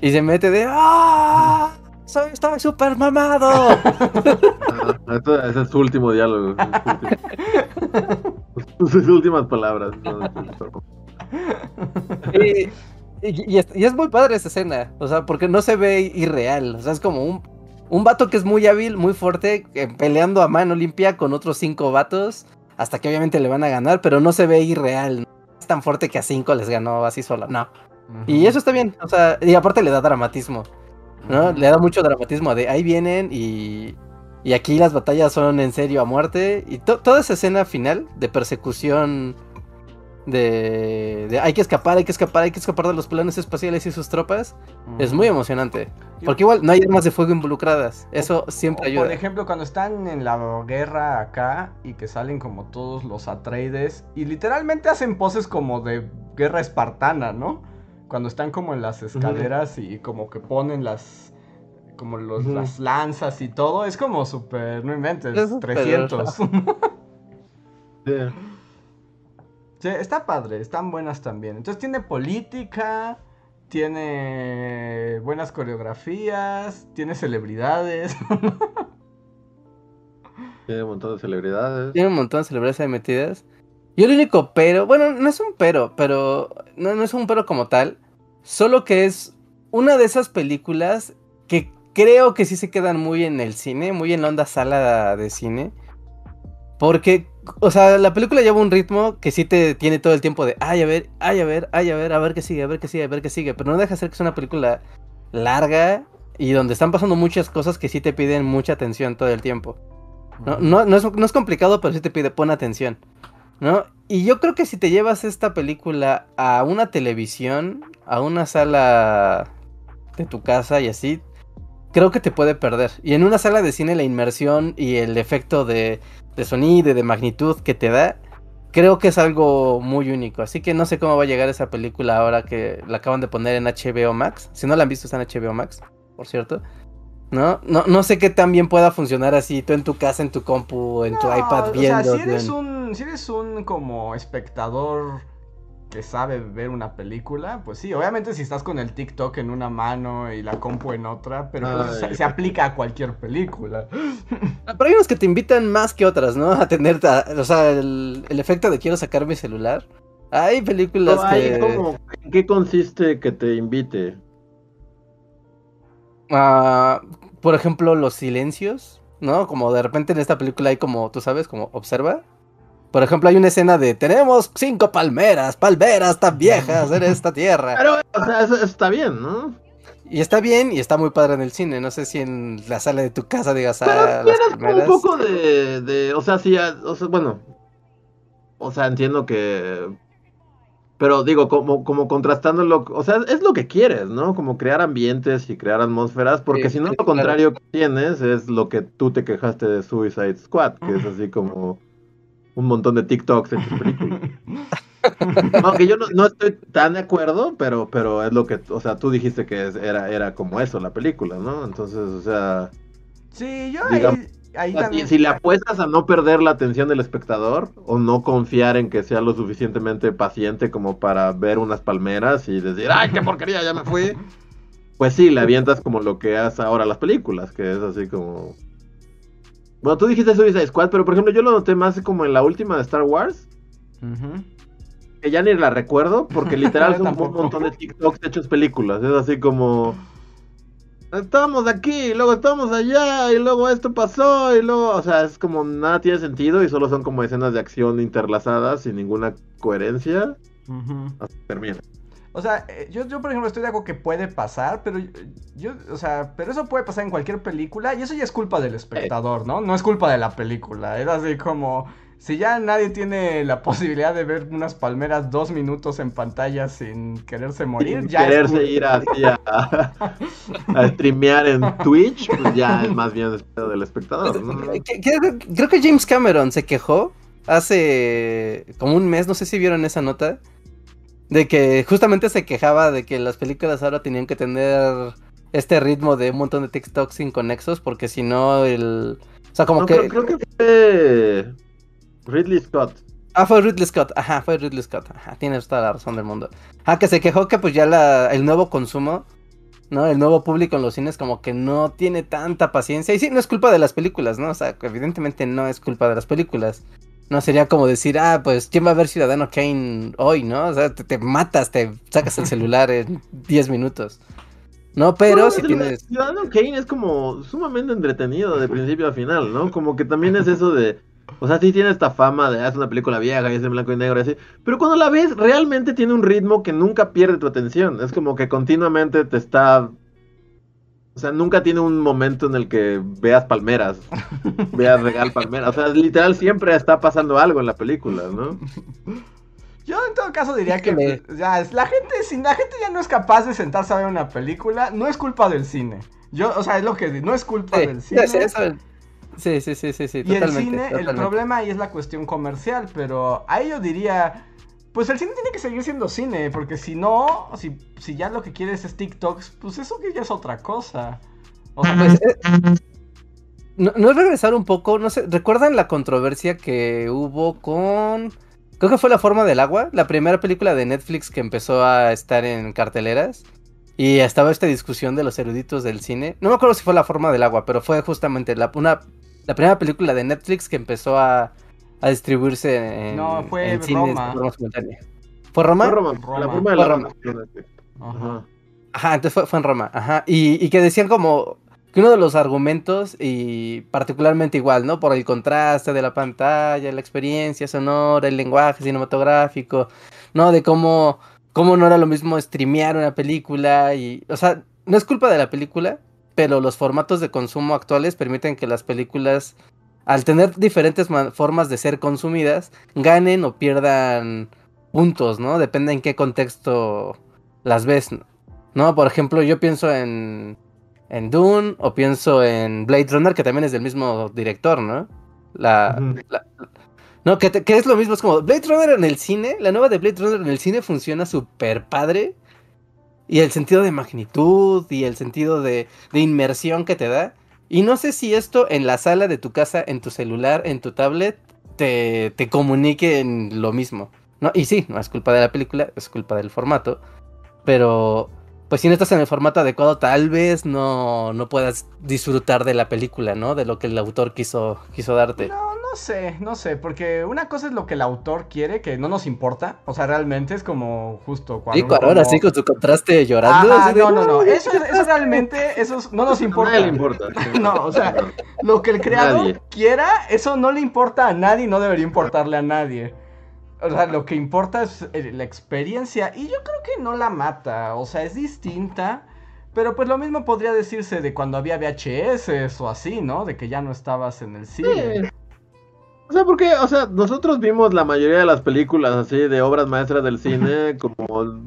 y se mete de... ¡Ah! Soy, estoy súper mamado. Ah, eso- ese es su último diálogo. Sus, sus últimas palabras. y, y- y es, y es muy padre esa escena, o sea, porque no se ve irreal, o sea, es como un, un vato que es muy hábil, muy fuerte, eh, peleando a mano limpia con otros cinco vatos, hasta que obviamente le van a ganar, pero no se ve irreal, no es tan fuerte que a cinco les ganó así solo, no. Y eso está bien, o sea, y aparte le da dramatismo, ¿no? Le da mucho dramatismo de ahí vienen y, y aquí las batallas son en serio a muerte. Y to- toda esa escena final de persecución de, de hay que escapar, hay que escapar, hay que escapar de los planes espaciales y sus tropas es muy emocionante. Porque igual no hay armas de fuego involucradas. Eso siempre O, ayuda. Por ejemplo, cuando están en la guerra acá y que salen como todos los Atreides y literalmente hacen poses como de guerra espartana, ¿no? Cuando están como en las escaleras y como que ponen las como los, las lanzas y todo, es como súper, no inventes, Es súper 300. Sí. Está padre, están buenas también. Entonces tiene política, tiene buenas coreografías, tiene celebridades. Tiene un montón de celebridades. Tiene un montón de celebridades ahí metidas. Y el único pero, bueno, no es un pero, pero no, no es un pero como tal. Solo que es una de esas películas que creo que sí se quedan muy en el cine, muy en la onda sala de cine. Porque, o sea, la película lleva un ritmo que sí te tiene todo el tiempo de, ay, a ver, ay, a ver, ay, a ver, a ver qué sigue, a ver qué sigue, a ver qué sigue. Pero no deja de ser que es una película larga y donde están pasando muchas cosas que sí te piden mucha atención todo el tiempo. No, no, no, es, no es complicado, pero sí te pide, pon atención. ¿No? Y yo creo que si te llevas esta película a una televisión, a una sala de tu casa y así, creo que te puede perder. Y en una sala de cine la inmersión y el efecto de, de sonido y de magnitud que te da, creo que es algo muy único. Así que no sé cómo va a llegar esa película ahora que la acaban de poner en HBO Max. Si no la han visto está en HBO Max, por cierto. ¿No? No, no sé qué tan bien pueda funcionar así, tú en tu casa, en tu compu, en tu iPad O viendo. sea, si eres un, si eres un como espectador que sabe ver una película, pues sí, obviamente si estás con el TikTok en una mano y la compu en otra, pero pues, se, se aplica a cualquier película. Ah, Pero hay unos que te invitan más que otras, ¿no? A tener, a- o sea, el, el efecto de quiero sacar mi celular. Hay películas No, hay que... como- ¿En qué consiste que te invite? ah, por ejemplo, los silencios, ¿no? Como de repente en esta película hay como, tú sabes, como observa. Por ejemplo, hay una escena de tenemos cinco palmeras, palmeras tan viejas en esta tierra. Pero, o sea, eso, está bien, ¿no? Y está bien y está muy padre en el cine. No sé si en la sala de tu casa digas, Pero ah, las un poco de, de, o sea, sí, ah, o sea, bueno, o sea, entiendo que, pero digo, como, como contrastándolo, o sea, es lo que quieres, ¿no? Como crear ambientes y crear atmósferas, porque Sí, si no, sí, lo claro. contrario que tienes es lo que tú te quejaste de Suicide Squad, que es así como un montón de TikToks hechos películas. Aunque yo no, no estoy tan de acuerdo, pero, pero es lo que, o sea, tú dijiste que es- era, era como eso la película, ¿no? Entonces, o sea... Sí, yo Digamos, ahí, también... si le apuestas a no perder la atención del espectador o no confiar en que sea lo suficientemente paciente como para ver unas palmeras y decir, ¡ay, qué porquería, ya me fui! Pues sí, le avientas como lo que hace ahora las películas, que es así como... Bueno, tú dijiste Suicide Squad, pero por ejemplo yo lo noté más como en la última de Star Wars, Ujú. que ya ni la recuerdo, porque literal son un montón de TikToks hechos películas. Es así como. Estábamos aquí, y luego estábamos allá, y luego esto pasó, y luego. O sea, es como nada tiene sentido y solo son como escenas de acción interlazadas sin ninguna coherencia. Ujú. Hasta que termina. O sea, eh, yo, yo por ejemplo estoy de acuerdo que puede pasar, pero yo, yo, o sea, pero eso puede pasar en cualquier película y eso ya es culpa del espectador, ¿no? No es culpa de la película, es así como, si ya nadie tiene la posibilidad de ver unas palmeras dos minutos en pantalla sin quererse morir, Sin ya es quererse ir así a, a streamear en Twitch, pues ya es más bien del espectador. que- Creo que James Cameron se quejó hace como un mes, no sé si vieron esa nota, de que justamente se quejaba de que las películas ahora tenían que tener este ritmo de un montón de TikToks inconexos, porque si no el... O sea, como No, que... creo, creo que fue Ridley Scott. Ah, fue Ridley Scott, ajá, fue Ridley Scott, ajá, tienes toda la razón del mundo. Ah, que se quejó que pues ya la, el nuevo consumo, ¿no? El nuevo público en los cines como que no tiene tanta paciencia. Y sí, no es culpa de las películas, ¿no? O sea, evidentemente no es culpa de las películas. No sería como decir, ah, pues, ¿quién va a ver Ciudadano Kane hoy, no? O sea, te, te matas, te sacas el celular en 10 minutos. No, pero si tienes... Ciudadano Kane es como sumamente entretenido de principio a final, ¿no? Como que también es eso de. O sea, sí tiene esta fama de, ah, es una película vieja y es en blanco y negro y así. Pero cuando la ves, realmente tiene un ritmo que nunca pierde tu atención. Es como que continuamente te está. O sea, nunca tiene un momento en el que veas palmeras. veas regal palmeras. O sea, literal siempre está pasando algo en la película, ¿no? Yo en todo caso diría que Híjole. ya, es- la gente, si la gente ya no es capaz de sentarse a ver una película, no es culpa del cine. Yo, o sea, es lo que no es culpa Sí, del cine. sí, eso- sí, sí, sí, sí, sí, y el totalmente, cine, el problema ahí es la cuestión comercial, pero ahí yo diría, pues el cine tiene que seguir siendo cine, porque si no, si, si ya lo que quieres es TikToks, pues eso que ya es otra cosa. O sea, Pues, eh, no, no es regresar un poco, no sé, ¿recuerdan la controversia que hubo con... Creo que fue La Forma del Agua, la primera película de Netflix que empezó a estar en carteleras. Y estaba esta discusión de los eruditos del cine. No me acuerdo si fue La Forma del Agua, pero fue justamente la, una, la primera película de Netflix que empezó a, a distribuirse en, No, fue en cines Roma. de forma simultánea. ¿Fue Roma? Fue Roma, Roma. La forma de la Roma. ajá. Ajá, entonces fue, fue en Roma, ajá. Y, y que decían como que uno de los argumentos, y particularmente igual, ¿no? Por el contraste de la pantalla, la experiencia sonora, el lenguaje cinematográfico, ¿no? De cómo, cómo no era lo mismo streamear una película y, o sea, no es culpa de la película, pero los formatos de consumo actuales permiten que las películas, al tener diferentes ma- formas de ser consumidas, ganen o pierdan puntos, ¿no? Depende en qué contexto las ves, ¿no? ¿no? Por ejemplo, yo pienso en, en Dune o pienso en Blade Runner, que también es del mismo director, ¿no? La, no, que, te- que es lo mismo, es como Blade Runner en el cine, la nueva de Blade Runner en el cine funciona súper padre. Y el sentido de magnitud y el sentido de, de inmersión que te da. Y no sé si esto en la sala de tu casa, en tu celular, en tu tablet, te, te comunique en lo mismo. ¿no? Y sí, no es culpa de la película, es culpa del formato. Pero, pues si no estás en el formato adecuado, tal vez no, no puedas disfrutar de la película, ¿no? De lo que el autor quiso, quiso darte. No, no sé, no sé, porque una cosa es lo que el autor quiere, que no nos importa. O sea, realmente es como justo cuando. Y Cuarón como- así con su contraste llorando. Ajá, así de, no, no, no. "Ay, Eso, es- eso realmente, eso es- no nos A importa. nadie le importa. No, o sea, Lo que el creador Nadie. quiera, eso no le importa a nadie y no debería importarle a nadie. O sea, lo que importa es eh, la experiencia y yo creo que no la mata. O sea, es distinta. Pero pues lo mismo podría decirse de cuando había VHS o así, ¿no? De que ya no estabas en el cine. Sí. O sea, porque, o sea, nosotros vimos la mayoría de las películas así de obras maestras del cine, como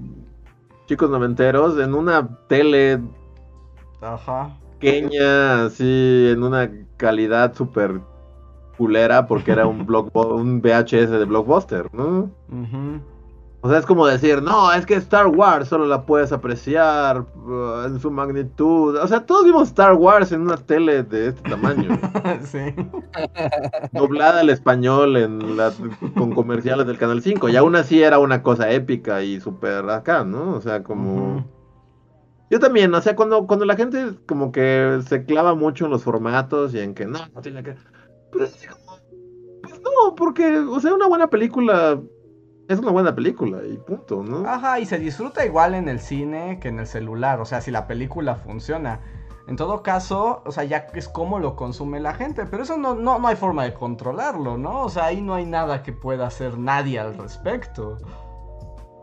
chicos noventeros, en una tele Ajá. pequeña, así, en una calidad súper culera, porque era un, un VHS de blockbuster, ¿no? O sea, es como decir, no, es que Star Wars solo la puedes apreciar uh, en su magnitud. O sea, todos vimos Star Wars en una tele de este tamaño. sí. doblada al español en la, con comerciales del Canal 5. Y aún así era una cosa épica y súper acá, ¿no? O sea, como... Yo también, o sea, cuando, cuando la gente como que se clava mucho en los formatos y en que no, no tiene que... Pues, pues no, porque, o sea, una buena película es una buena película y punto, ¿no? Ajá, y se disfruta igual en el cine que en el celular, o sea, si la película funciona. En todo caso, o sea, ya es como lo consume la gente, pero eso no, no, no hay forma de controlarlo, ¿no? O sea, ahí no hay nada que pueda hacer nadie al respecto.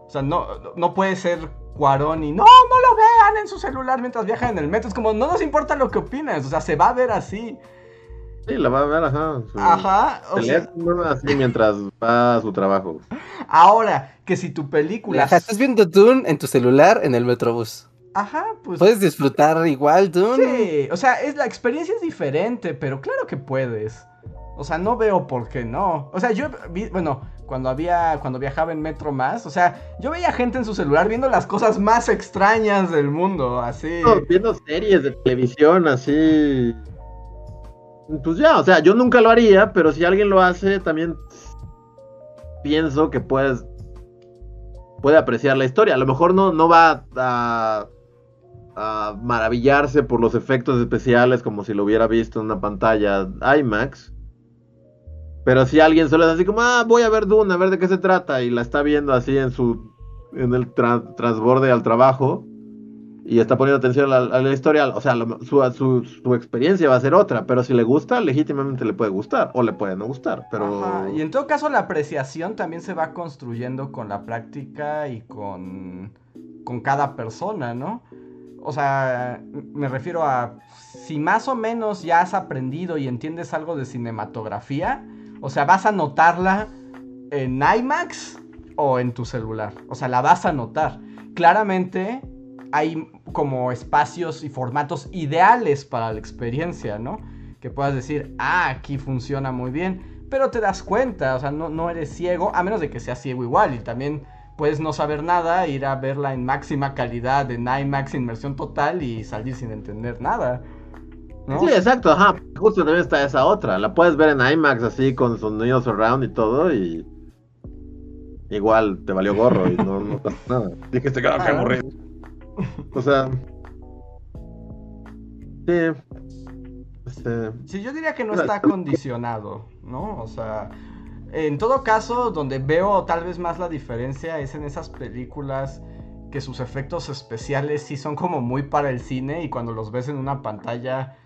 O sea, no, no puede ser Cuarón y no, no lo vean en su celular mientras viajan en el metro. Es como, no nos importa lo que opinas, o sea, se va a ver así. Sí, la va a ver, ajá. su Ajá, o sea, teléfono, así mientras va a su trabajo. ahora que si tu película... Ajá, estás viendo Dune en tu celular en el Metrobús. Ajá, pues... Puedes disfrutar igual Dune. Sí, o sea, es, la experiencia es diferente, pero claro que puedes. O sea, no veo por qué no. O sea, yo vi, bueno, cuando había, cuando viajaba en Metro Más, o sea, yo veía gente en su celular viendo las cosas más extrañas del mundo, así. No, viendo series de televisión así. Pues ya, o sea, yo nunca lo haría, pero si alguien lo hace, también pienso que puedes. Puede apreciar la historia. A lo mejor no, no va a, a maravillarse por los efectos especiales como si lo hubiera visto en una pantalla IMAX. Pero si alguien solo es así como, ah, voy a ver Dune, a ver de qué se trata, y la está viendo así en su. en el tra- transborde al trabajo y está poniendo atención a la, historia, o sea, lo- su, su, su experiencia va a ser otra, pero si le gusta, legítimamente le puede gustar, o le puede no gustar, pero... Y en todo caso la apreciación también se va construyendo con la práctica y con, con cada persona, ¿no? O sea, me refiero a si más o menos ya has aprendido y entiendes algo de cinematografía, o sea, vas a notarla en IMAX o en tu celular. O sea, la vas a notar. Claramente hay como espacios y formatos ideales para la experiencia, ¿no? Que puedas decir, ah, aquí funciona muy bien, pero te das cuenta, o sea, no, no eres ciego, a menos de que seas ciego igual, y también puedes no saber nada, ir a verla en máxima calidad, en IMAX, inmersión total, y salir sin entender nada. ¿no? Sí, exacto, ajá, justo también está esa otra, la puedes ver en IMAX así con sonidos surround y todo y... Igual te valió gorro y no, no pasa nada. Dijiste que ah, qué aburrido. O sea... Sí. Este... Sí, yo diría que no está condicionado, ¿no? O sea, en todo caso, donde veo tal vez más la diferencia es en esas películas que sus efectos especiales sí son como muy para el cine y cuando los ves en una pantalla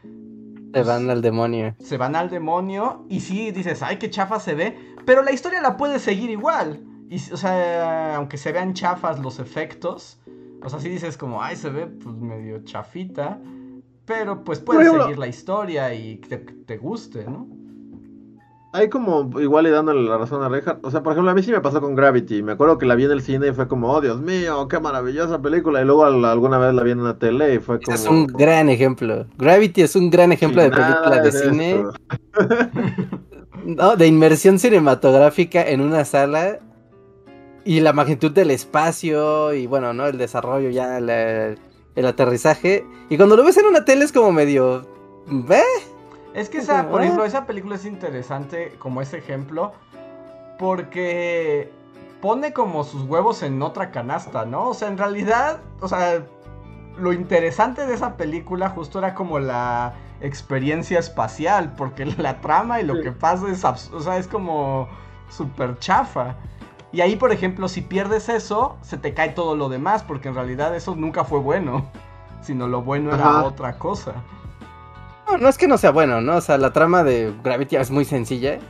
Te van al demonio. se van al demonio y sí dices, ay, qué chafa se ve, pero la historia la puedes seguir igual. Y, o sea, aunque se vean chafas los efectos, o sea, sí dices como, ay, se ve pues medio chafita, pero pues puedes seguir la historia y te, te guste, ¿no? Hay como, igual y dándole la razón a Reinhardt, o sea, por ejemplo, a mí sí me pasó con Gravity, me acuerdo que la vi en el cine y fue como, oh, Dios mío, qué maravillosa película, y luego al- alguna vez la vi en una tele y fue como... Es un gran ejemplo. Gravity es un gran ejemplo de película de cine. ¿no? de inmersión cinematográfica en una sala y la magnitud del espacio y bueno, ¿no? El desarrollo ya, la- el aterrizaje. Y cuando lo ves en una tele es como medio... ¿Ve? Es que esa, por ¿Eh? ejemplo, esa película es interesante como ese ejemplo porque pone como sus huevos en otra canasta, ¿no? O sea, en realidad, o sea, lo interesante de esa película justo era como la experiencia espacial, porque la trama y lo Sí. que pasa es, abs- o sea, es como súper chafa. Y ahí, por ejemplo, si pierdes eso, se te cae todo lo demás, porque en realidad eso nunca fue bueno, sino lo bueno era otra cosa. No, no es que no sea bueno, ¿no? O sea, la trama de Gravity es muy sencilla,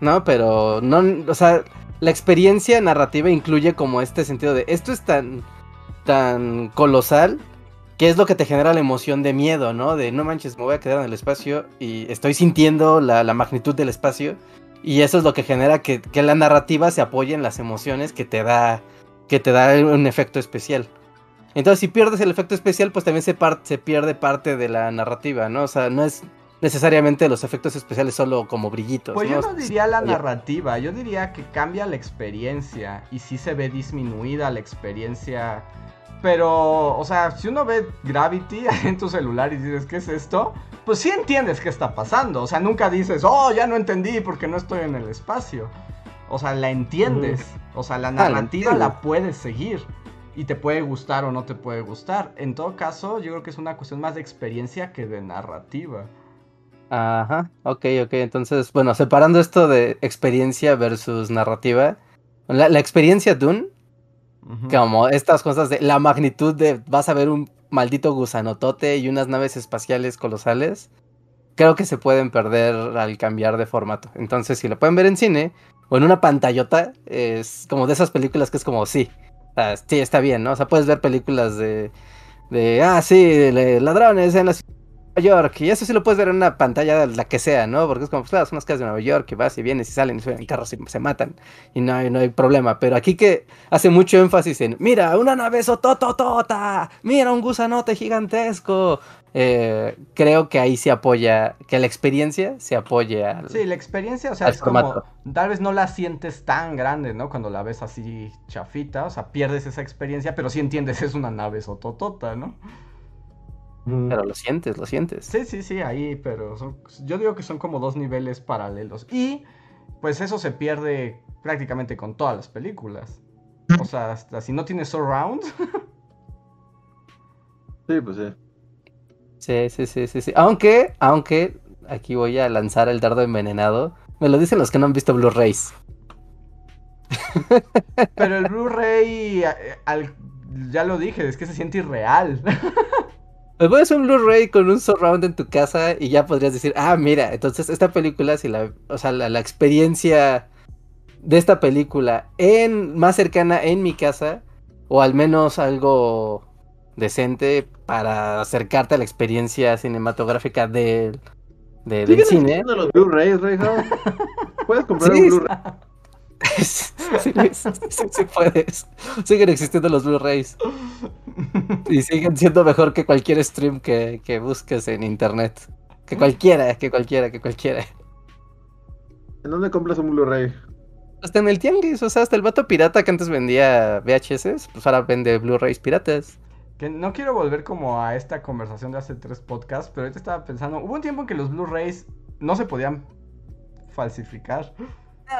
¿no? Pero no, o sea, la experiencia narrativa incluye como este sentido de esto es tan, tan colosal que es lo que te genera la emoción de miedo, ¿no? De no manches, me voy a quedar en el espacio y estoy sintiendo la, la magnitud del espacio y eso es lo que genera que, que la narrativa se apoye en las emociones que te da, que te da un efecto especial. Entonces, si pierdes el efecto especial, pues también se, se pierde parte de la narrativa, ¿no? O sea, no es necesariamente los efectos especiales solo como brillitos. Pues yo no diría la narrativa, yo diría que cambia la experiencia y sí se ve disminuida la experiencia. Pero, o sea, si uno ve Gravity en tu celular y dices, ¿qué es esto? Pues sí entiendes qué está pasando. O sea, nunca dices, oh, ya no entendí porque no estoy en el espacio. O sea, la entiendes. O sea, la la narrativa la puedes seguir. Y te puede gustar o no te puede gustar. En todo caso, yo creo que es una cuestión más de experiencia que de narrativa. Ajá, ok, ok. Entonces, bueno, separando esto de experiencia versus narrativa, la, la experiencia Dune, como estas cosas de la magnitud de vas a ver un maldito gusanotote y unas naves espaciales colosales, creo que se pueden perder al cambiar de formato. Entonces, si lo pueden ver en cine o en una pantallota, es como de esas películas que es como, sí, sí, está bien, ¿no? O sea, puedes ver películas de, de ah, sí, le- ladrones en la ciudad York, y eso sí lo puedes ver en una pantalla la que sea, ¿no? Porque es como, pues, claro, son las calles de Nueva York, y vas y vienes y salen y suben en carros y se matan, y no hay, no hay problema. Pero aquí que hace mucho énfasis en, mira, una nave sotototota, mira, un gusanote gigantesco. Eh, creo que ahí se apoya, que la experiencia se apoya al, Sí, la experiencia, o sea, es como, tal vez no la sientes tan grande, ¿no? Cuando la ves así chafita, o sea, pierdes esa experiencia, pero sí entiendes, es una nave sototota, ¿no? Pero lo sientes, lo sientes. Sí, sí, sí, ahí, pero son- yo digo que son como dos niveles paralelos. Y pues eso se pierde prácticamente con todas las películas. O sea, hasta si no tienes surround, Sí, pues sí. Sí, sí, sí, sí, sí. Aunque, aunque, aquí voy a lanzar el dardo envenenado. Me lo dicen los que no han visto Blu-rays. pero el Blu-ray, al- ya lo dije, es que se siente irreal. Me pones un Blu-ray con un surround en tu casa y ya podrías decir, ah, mira, entonces esta película, si la, o sea, la, la experiencia de esta película en más cercana en mi casa, o al menos algo decente para acercarte a la experiencia cinematográfica del, de- del ¿Siguen cine. los Blu-rays? Puedes comprar Sí, un. Blu-ray. sí, sí, sí, sí puedes. Siguen existiendo los Blu-rays. Y siguen siendo mejor que cualquier stream que, que busques en internet. Que cualquiera, que cualquiera, que cualquiera. ¿En dónde compras un Blu-ray? Hasta en el tianguis, o sea, hasta el vato pirata que antes vendía VHS, pues ahora vende Blu-rays piratas. Que no quiero volver como a esta conversación de hace tres podcasts, pero ahorita estaba pensando, hubo un tiempo en que los Blu-rays no se podían falsificar.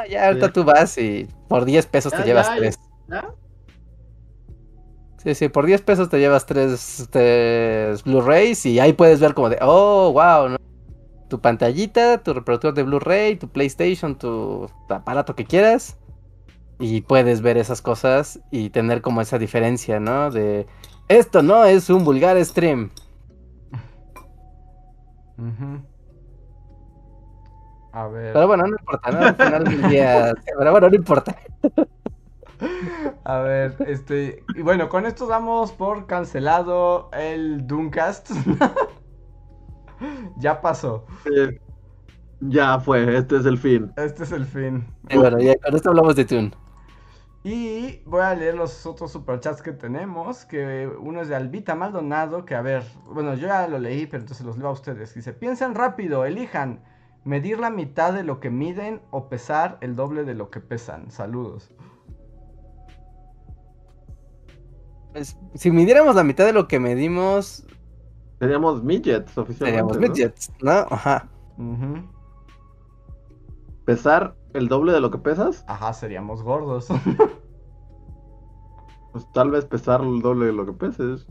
Ya ahorita Sí. tú vas y por 10 pesos te llevas ya, tres. ¿Ya? Sí, sí, por 10 pesos te llevas tres, tres Blu-rays y ahí puedes ver como de, oh, wow, ¿no? Tu pantallita, tu reproductor de Blu-ray, tu PlayStation, tu aparato que quieras. Y puedes ver esas cosas y tener como esa diferencia, ¿no? De, esto no es un vulgar stream. Ujú. A ver. Pero bueno, no importa, ¿no? Al final del día... Pero bueno, no importa. A ver, este. Y bueno, con esto damos por cancelado el Dooncast. ya pasó. Eh, ya fue, este es el fin. Este es el fin. Y bueno, ya con esto hablamos de Tune. Y voy a leer los otros superchats que tenemos. Que uno es de Albita Maldonado. Que a ver, bueno, yo ya lo leí, pero entonces los leo a ustedes. Dice: Piensen rápido, elijan medir la mitad de lo que miden o pesar el doble de lo que pesan. Saludos. Pues, si midiéramos la mitad de lo que medimos, Teníamos midgets oficialmente. seríamos ¿no? midgets, ¿no? Ajá. ¿Pesar el doble de lo que pesas? Ajá, seríamos gordos. Pues tal vez pesar el doble de lo que peses.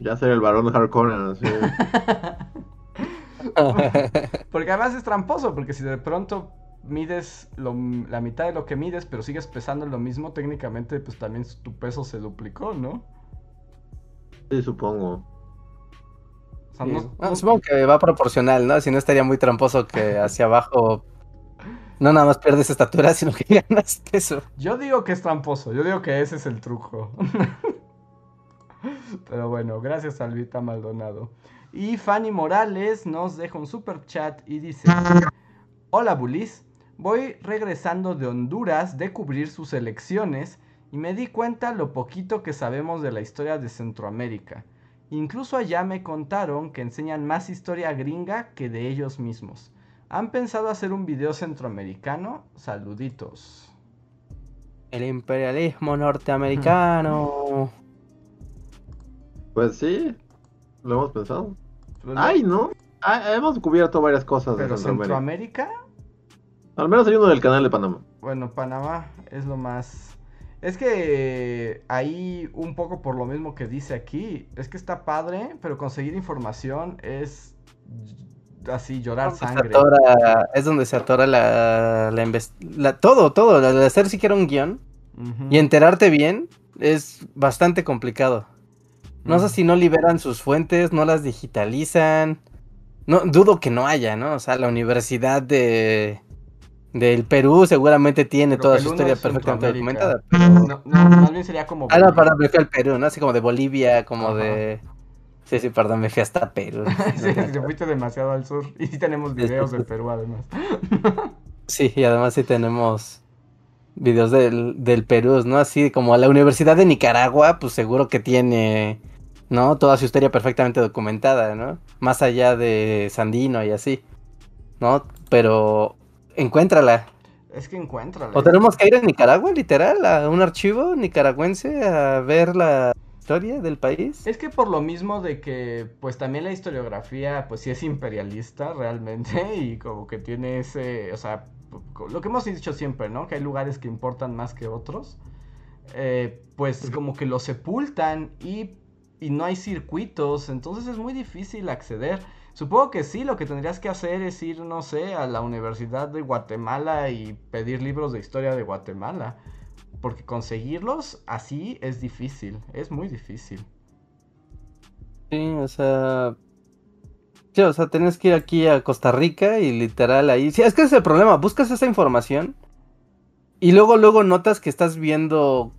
Ya ser el varón Harkonnen, así. Porque además es tramposo, porque si de pronto mides lo- la mitad de lo que mides, pero sigues pesando lo mismo, técnicamente pues también tu peso se duplicó, ¿no? Sí, supongo. O sea, Sí. no- Bueno, no- supongo que va proporcional, ¿no? Si no estaría muy tramposo que hacia abajo no nada más pierdes estatura, sino que ganas peso. yo digo que es tramposo, yo digo que ese es el truco. Pero bueno, gracias Alvita Maldonado. Y Fanny Morales nos deja un super chat y dice: Hola Bulis, voy regresando de Honduras de cubrir sus elecciones y me di cuenta lo poquito que sabemos de la historia de Centroamérica. Incluso allá me contaron que enseñan más historia gringa que de ellos mismos. ¿Han pensado hacer un video centroamericano? Saluditos. El imperialismo norteamericano. Pues sí, lo hemos pensado. Pero- Ay, ¿no? Ah, hemos cubierto varias cosas de Pero Centroamérica. Centroamérica, Al menos hay uno del canal de Panamá. bueno, Panamá es lo más... Es que ahí un poco por lo mismo que dice aquí, es que está padre, pero conseguir información es así llorar sangre. atora- es donde se atora la, la, inves- la- todo, todo, la de hacer siquiera un guion y enterarte bien es bastante complicado. No sé si no liberan sus fuentes, no las digitalizan. No, dudo que no haya, ¿no? O sea, la Universidad de del Perú seguramente tiene Pero toda Perú su no historia es perfectamente documentada. No, no, más bien sería como... Ah, no, para me fui al Perú, ¿no? Así como de Bolivia, como Ajá. de Sí, sí, perdón, me fui hasta Perú. sí, te fuiste demasiado al sur. Y sí tenemos videos de Perú, además. sí, y además sí tenemos videos del, del Perú, ¿no? Así como la Universidad de Nicaragua, pues seguro que tiene, ¿no? Toda su historia perfectamente documentada, ¿no? Más allá de Sandino y así, ¿no? Pero encuéntrala. Es que encuéntrala. O tenemos que ir a Nicaragua, literal, a un archivo nicaragüense a ver la historia del país. Es que por lo mismo de que, pues también la historiografía, pues sí es imperialista realmente y como que tiene ese, o sea, lo que hemos dicho siempre, ¿no? Que hay lugares que importan más que otros. Eh, pues como que lo sepultan y, y, no hay circuitos, entonces es muy difícil acceder. Supongo que sí, lo que tendrías que hacer es ir, no sé, a la Universidad de Guatemala y pedir libros de historia de Guatemala. Porque conseguirlos así es difícil, es muy difícil. Sí, o sea, o sea, tienes que ir aquí a Costa Rica y literal ahí. Sí, es que es el problema. Buscas esa información y luego, luego notas que estás viendo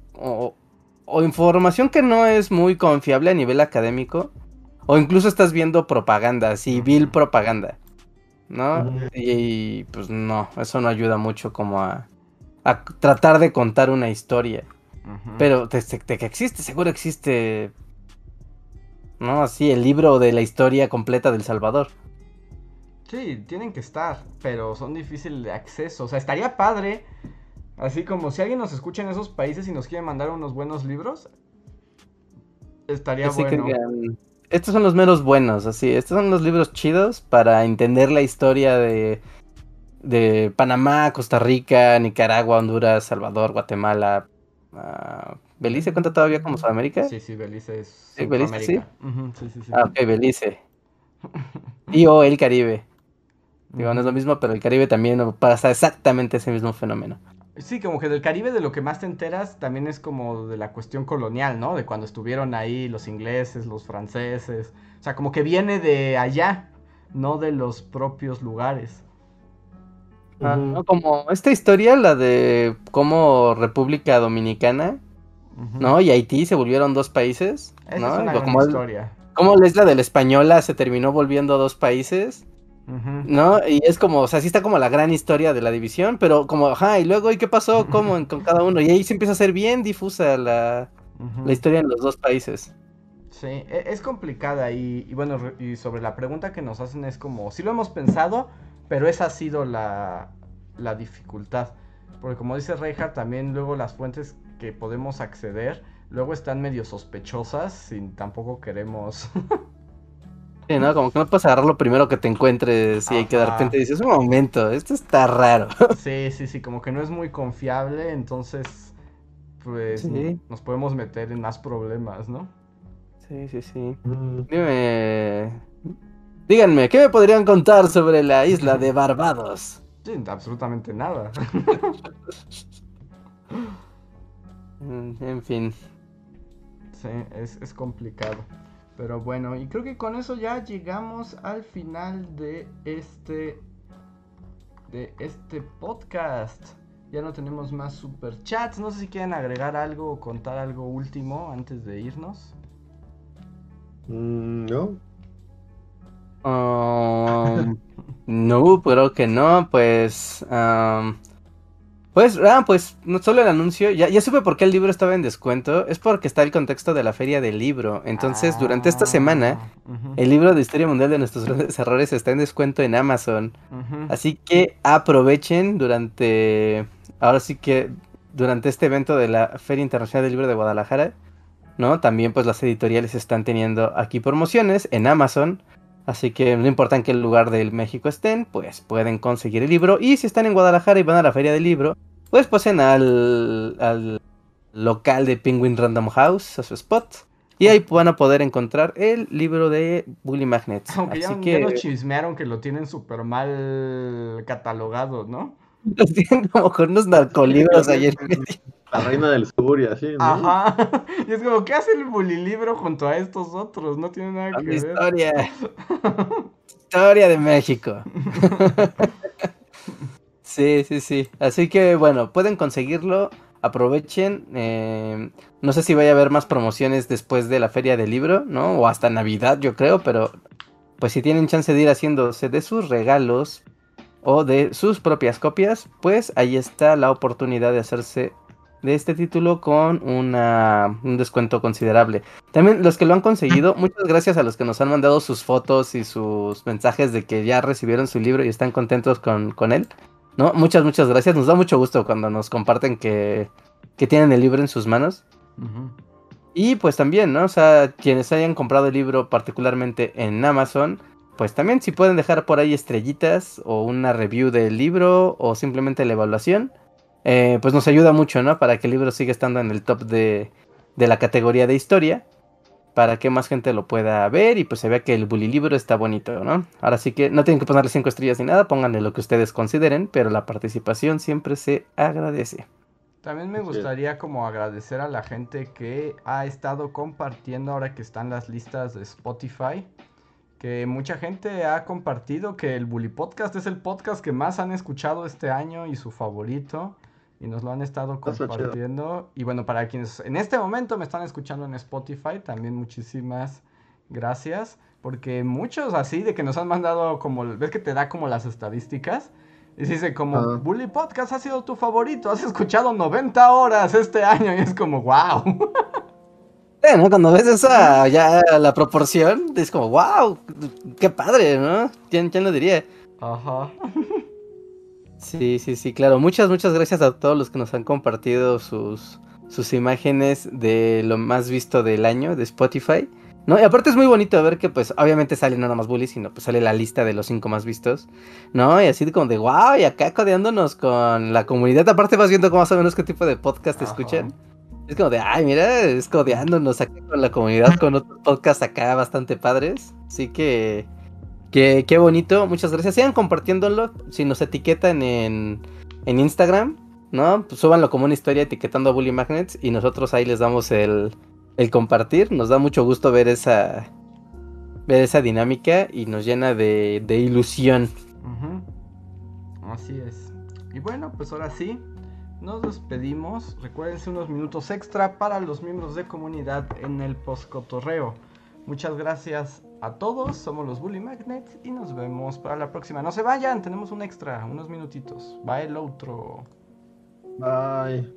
información que no es muy confiable a nivel académico. O incluso estás viendo propaganda, civil propaganda. ¿No? y, pues no, eso no ayuda mucho como a, a tratar de contar una historia. Pero de, de, que existe, seguro existe ¿no? Así, el libro de la historia completa del Salvador. Sí, tienen que estar, pero son difíciles de acceso. O sea, estaría padre, así como si alguien nos escucha en esos países y nos quiere mandar unos buenos libros, estaría bueno. estos son los menos buenos, así, estos son los libros chidos para entender la historia de, de Panamá, Costa Rica, Nicaragua, Honduras, Salvador, Guatemala, uh, ¿Belice cuenta todavía como Sudamérica? Sí, sí, Belice es. Sí, Belice, sí. sí, sí, sí. Ah, ok, Belice. y o el Caribe. Digo, no es lo mismo, pero el Caribe también pasa exactamente ese mismo fenómeno. Sí, como que del Caribe de lo que más te enteras también es como de la cuestión colonial, ¿no? De cuando estuvieron ahí los ingleses, los franceses. O sea, como que viene de allá, no de los propios lugares. Ah, como esta historia, la de cómo República Dominicana ¿no? Y Haití se volvieron dos países, ¿no? Es una como, historia. como la isla de la española se terminó volviendo dos países, ¿no? Y es como, o sea, sí está como la gran historia de la división, pero como, ajá, y luego, ¿y qué pasó? ¿Cómo con cada uno? Y ahí se empieza a ser bien difusa la, la historia en los dos países. Sí, e, es complicada y, y, bueno, y sobre la pregunta que nos hacen es como, sí lo hemos pensado, pero esa ha sido la, la dificultad. Porque como dice Reinhardt, también luego las fuentes que podemos acceder, luego están medio sospechosas y tampoco queremos... Sí, ¿no? Como que no puedes agarrar lo primero que te encuentres y hay que de repente dices, un momento, esto está raro. Sí, sí, sí, como que no es muy confiable, entonces pues nos podemos meter en más problemas, ¿no? Sí, sí, sí. Mm. Dime... Díganme, ¿qué me podrían contar sobre la isla de Barbados? Sí, absolutamente nada. Mm, en fin. Sí, es, complicado. Pero bueno, y creo que con eso ya llegamos al final de este de este podcast. Ya no tenemos más super chats. No sé si quieren agregar algo o contar algo último antes de irnos. Mm, no. Um, no, creo que no. Pues um, pues, ah, pues, no solo el anuncio, ya, ya supe por qué el libro estaba en descuento, es porque está el contexto de la feria del libro. Entonces, durante esta semana, ah, el libro de Historia Mundial de nuestros grandes errores está en descuento en Amazon. Así que aprovechen durante, ahora sí que, durante este evento de la Feria Internacional del Libro de Guadalajara, ¿no? También pues las editoriales están teniendo aquí promociones en Amazon. Así que no importa en qué lugar del México estén, pues pueden conseguir el libro. Y si están en Guadalajara y van a la feria del libro, pues pasen al, al local de Penguin Random House, a su spot. Y ahí van a poder encontrar el libro de Bully Magnets. Aunque ya, que... ya chismearon que lo tienen súper mal catalogado, ¿no? Los tienen como con unos narcolibros ayer. La reina del sur y así, ¿no? Ajá. Y es como, ¿qué hace el bulilibro junto a estos otros? No tiene nada que ver. Historia. historia de México. sí, sí, sí. Así que, bueno, pueden conseguirlo aprovechen. eh, no sé si vaya a haber más promociones después de la feria del libro, ¿no? O hasta Navidad, yo creo, pero pues si tienen chance de ir haciéndose de sus regalos o de sus propias copias, pues ahí está la oportunidad de hacerse de este título con una, un descuento considerable. También los que lo han conseguido, muchas gracias a los que nos han mandado sus fotos y sus mensajes de que ya recibieron su libro y están contentos con, con él. ¿No? Muchas, muchas gracias. Nos da mucho gusto cuando nos comparten que, que tienen el libro en sus manos. Y pues también, ¿no? O sea, quienes hayan comprado el libro particularmente en Amazon, pues también si pueden dejar por ahí estrellitas o una review del libro o simplemente la evaluación, eh, pues nos ayuda mucho, ¿no? Para que el libro siga estando en el top de, de la categoría de historia, para que más gente lo pueda ver y pues se vea que el bully libro está bonito, ¿no? Ahora sí que no tienen que ponerle cinco estrellas ni nada, pónganle lo que ustedes consideren, pero la participación siempre se agradece. También me gustaría como agradecer a la gente que ha estado compartiendo ahora que están las listas de Spotify. Que mucha gente ha compartido que el Bully Podcast es el podcast que más han escuchado este año y su favorito. Y nos lo han estado compartiendo. Y bueno, para quienes en este momento me están escuchando en Spotify, también muchísimas gracias. Porque muchos así de que nos han mandado como, ves que te da como las estadísticas. Y dice como. Bully Podcast ha sido tu favorito, has escuchado 90 horas este año. Y es como, wow. ¿no? Cuando ves esa, ya la proporción, es como, wow, qué padre, ¿no? ¿Quién, quién lo diría? Ajá. Sí, sí, sí, claro. Muchas, muchas gracias a todos los que nos han compartido sus, sus imágenes de lo más visto del año de Spotify. ¿No? Y aparte es muy bonito ver que, pues, obviamente sale no nada más Bully, sino pues sale la lista de los cinco más vistos. ¿No? Y así de como de, wow, y acá codeándonos con la comunidad. Aparte vas viendo más o menos qué tipo de podcast escuchan. Es como de, ay, mira, es codeándonos acá con la comunidad, con otros podcasts acá bastante padres. Así que, que qué bonito, muchas gracias. Sigan compartiéndolo, si nos etiquetan en, en Instagram, ¿no? Pues súbanlo como una historia etiquetando a Bully Magnets y nosotros ahí les damos el, el compartir. Nos da mucho gusto ver esa, ver esa dinámica y nos llena de, de ilusión. Así es. Y bueno, pues ahora sí, nos despedimos. Recuérdense unos minutos extra para los miembros de comunidad en el postcotorreo. Muchas gracias a todos, somos los Bully Magnets y nos vemos para la próxima. No se vayan, tenemos un extra, unos minutitos. Va el otro. Bye.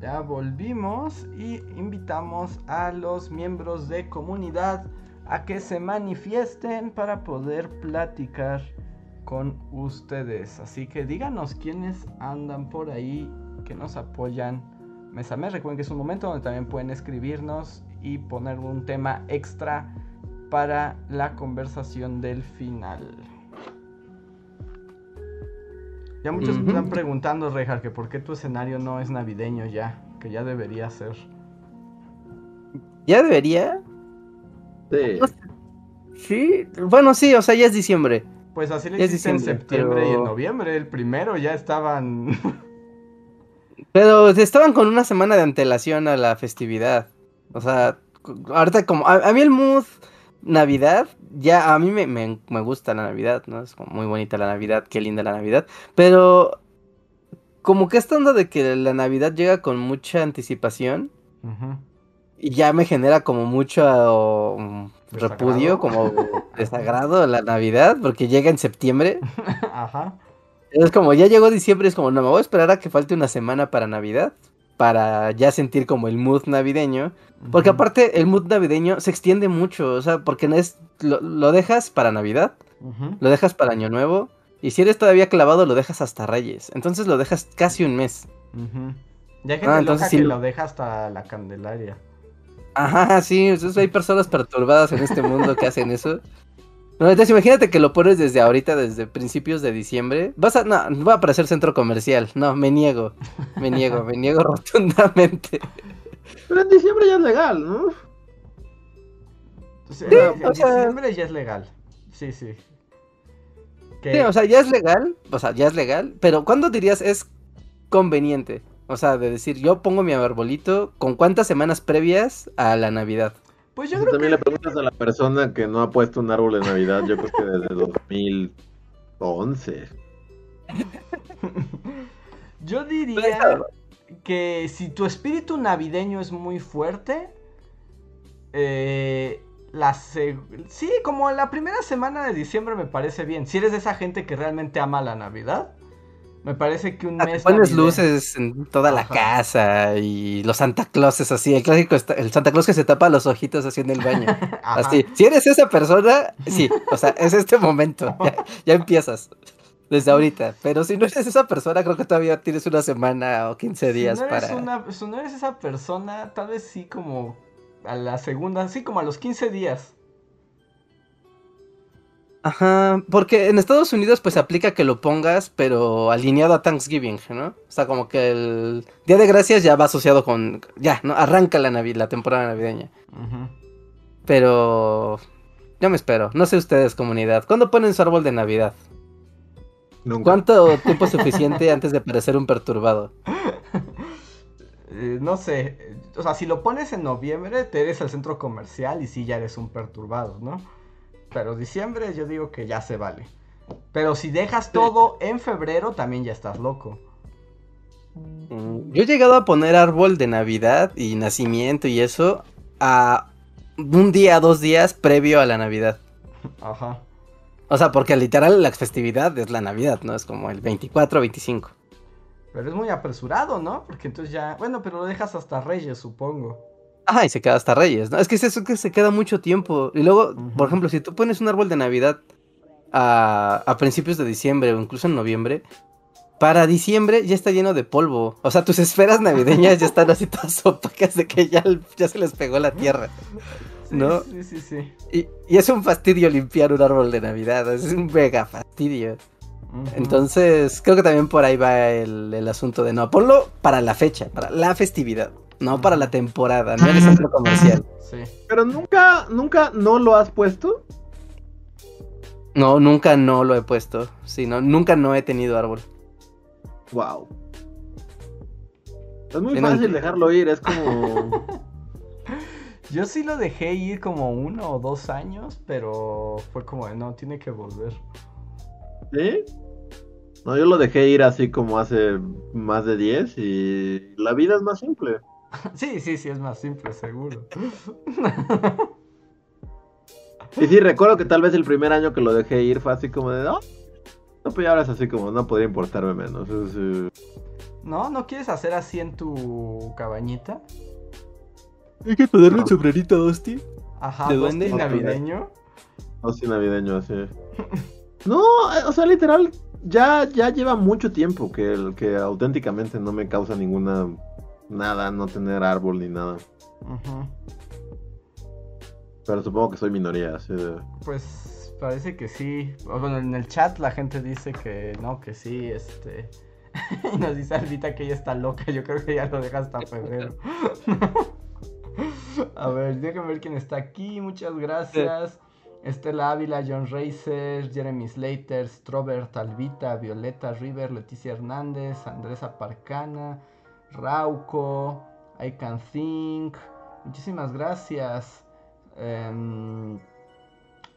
Ya volvimos y invitamos a los miembros de comunidad a que se manifiesten para poder platicar con ustedes. Así que díganos quiénes andan por ahí que nos apoyan mes a mes. Recuerden que es un momento donde también pueden escribirnos y poner un tema extra para la conversación del final. Ya muchos Ujú. están preguntando, Rejar, que por qué tu escenario no es navideño ya, que ya debería ser. ¿Ya debería? Sí. Sí. Bueno, sí, o sea, ya es diciembre. Pues así le hiciste en septiembre y en noviembre. El primero ya estaban. Pero estaban con una semana de antelación a la festividad. O sea, ahorita como... A, a mí el mood Navidad, ya a mí me, me- me gusta la Navidad, ¿no? Es como muy bonita la Navidad, qué linda la Navidad. Pero como que esta onda de que la Navidad llega con mucha anticipación y ya me genera como mucho um, repudio, como desagrado la Navidad, porque llega en septiembre. Ajá. Es como, ya llegó diciembre, es como, no, me voy a esperar a que falte una semana para Navidad, para ya sentir como el mood navideño. Porque aparte, el mood navideño se extiende mucho, o sea, porque no es, lo, lo dejas para Navidad, lo dejas para Año Nuevo, y si eres todavía clavado, lo dejas hasta Reyes. Entonces lo dejas casi un mes. Ujú. Ya hay gente Ah, entonces que lo- lo deja hasta la Candelaria. Ajá, sí, entonces hay personas perturbadas en este mundo que hacen eso. No, entonces imagínate que lo pones desde ahorita, desde principios de diciembre. Vas a, no, va a aparecer centro comercial. No, me niego. Me niego, me niego rotundamente. Pero en diciembre ya es legal, ¿no? Sí, en o sea- diciembre ya es legal. Sí, sí. Sí, o sea, ya es legal. O sea, ya es legal. Pero ¿cuándo dirías es conveniente? O sea, de decir, yo pongo mi arbolito con cuántas semanas previas a la Navidad. Pues yo creo también que... le preguntas a la persona que no ha puesto un árbol de Navidad, yo creo que desde 2011. Yo diría que si tu espíritu navideño es muy fuerte, eh, la sí, como la primera semana de diciembre me parece bien. Si eres de esa gente que realmente ama la Navidad, me parece que un Ah, te mes pones navideño- luces en toda la Ajá. casa y los Santa Clauses así, el clásico, está- el Santa Claus que se tapa los ojitos así en el baño. Ajá. Así, si eres esa persona, sí, o sea, es este momento, ya, ya empiezas desde ahorita, pero si no eres esa persona, creo que todavía tienes una semana o 15 días si no para... una- si no eres esa persona, tal vez sí como a la segunda, sí como a los 15 días. Ajá, porque en Estados Unidos pues aplica que lo pongas, pero alineado a Thanksgiving, ¿no? O sea, como que el Día de Gracias ya va asociado con, ya, ¿no? Arranca la, navi- la temporada navideña. Ujú. Pero yo me espero. No sé ustedes, comunidad. ¿Cuándo ponen su árbol de Navidad? Nunca. ¿Cuánto tiempo es suficiente antes de parecer un perturbado? Eh, no sé, o sea, si lo pones en noviembre, te eres al centro comercial y sí ya eres un perturbado, ¿no? Pero diciembre yo digo que ya se vale. Pero si dejas todo en febrero, también ya estás loco. Mm, Yo he llegado a poner árbol de Navidad y nacimiento y eso a un día, dos días previo a la Navidad. Ajá. O sea, porque literal la festividad es la Navidad, ¿no? Es como el 24 25. Pero es muy apresurado, ¿no? Porque entonces ya, bueno, pero lo dejas hasta Reyes, supongo. Ajá, y se queda hasta Reyes, ¿no? Es que es eso que se queda mucho tiempo. Y luego, por ejemplo, si tú pones un árbol de Navidad a, a principios de diciembre o incluso en noviembre, para diciembre ya está lleno de polvo. O sea, tus esferas navideñas ya están así todas opacas de que ya, ya se les pegó la tierra. ¿No? Sí, sí, sí. Y, y es un fastidio limpiar un árbol de Navidad, es un mega fastidio. Entonces, creo que también por ahí va el, el asunto de no, ponlo para la fecha, para la festividad, no para la temporada, no en el centro comercial. Sí. Pero nunca, nunca no lo has puesto. No, nunca no lo he puesto. Sí, no, nunca no he tenido árbol. Wow. Es muy fácil dejarlo ir, es como. Yo sí lo dejé ir como uno o dos años, pero fue como no, tiene que volver. ¿Sí? No, yo lo dejé ir así como hace más de 10 y la vida es más simple. Sí, sí, sí, es más simple, seguro. Y sí, recuerdo que tal vez el primer año que lo dejé ir fue así como de, no, no, pues ya ahora es así como, no podría importarme menos. Es, eh, ¿No? ¿No quieres hacer así en tu cabañita? Hay que ponerle un sombrerito, Dosti. Ajá, ¿De Dosti dónde? navideño. así navideño, así. No, eh, o sea, literal, ya, ya lleva mucho tiempo que, el- que auténticamente no me causa ninguna, nada, no tener árbol ni nada. Pero supongo que soy minoría, así de... Pues parece que sí. Bueno, en el chat la gente dice que no, que sí, este. y nos dice Albita que ella está loca. Yo creo que ya lo deja hasta febrero. A ver, déjenme ver quién está aquí. Muchas gracias. Estela Ávila, John Racer, Jeremy Slater, Strobert, Albita, Violeta River, Leticia Hernández, Andrés Aparcana, Rauco, I Can Think. Muchísimas gracias. Em,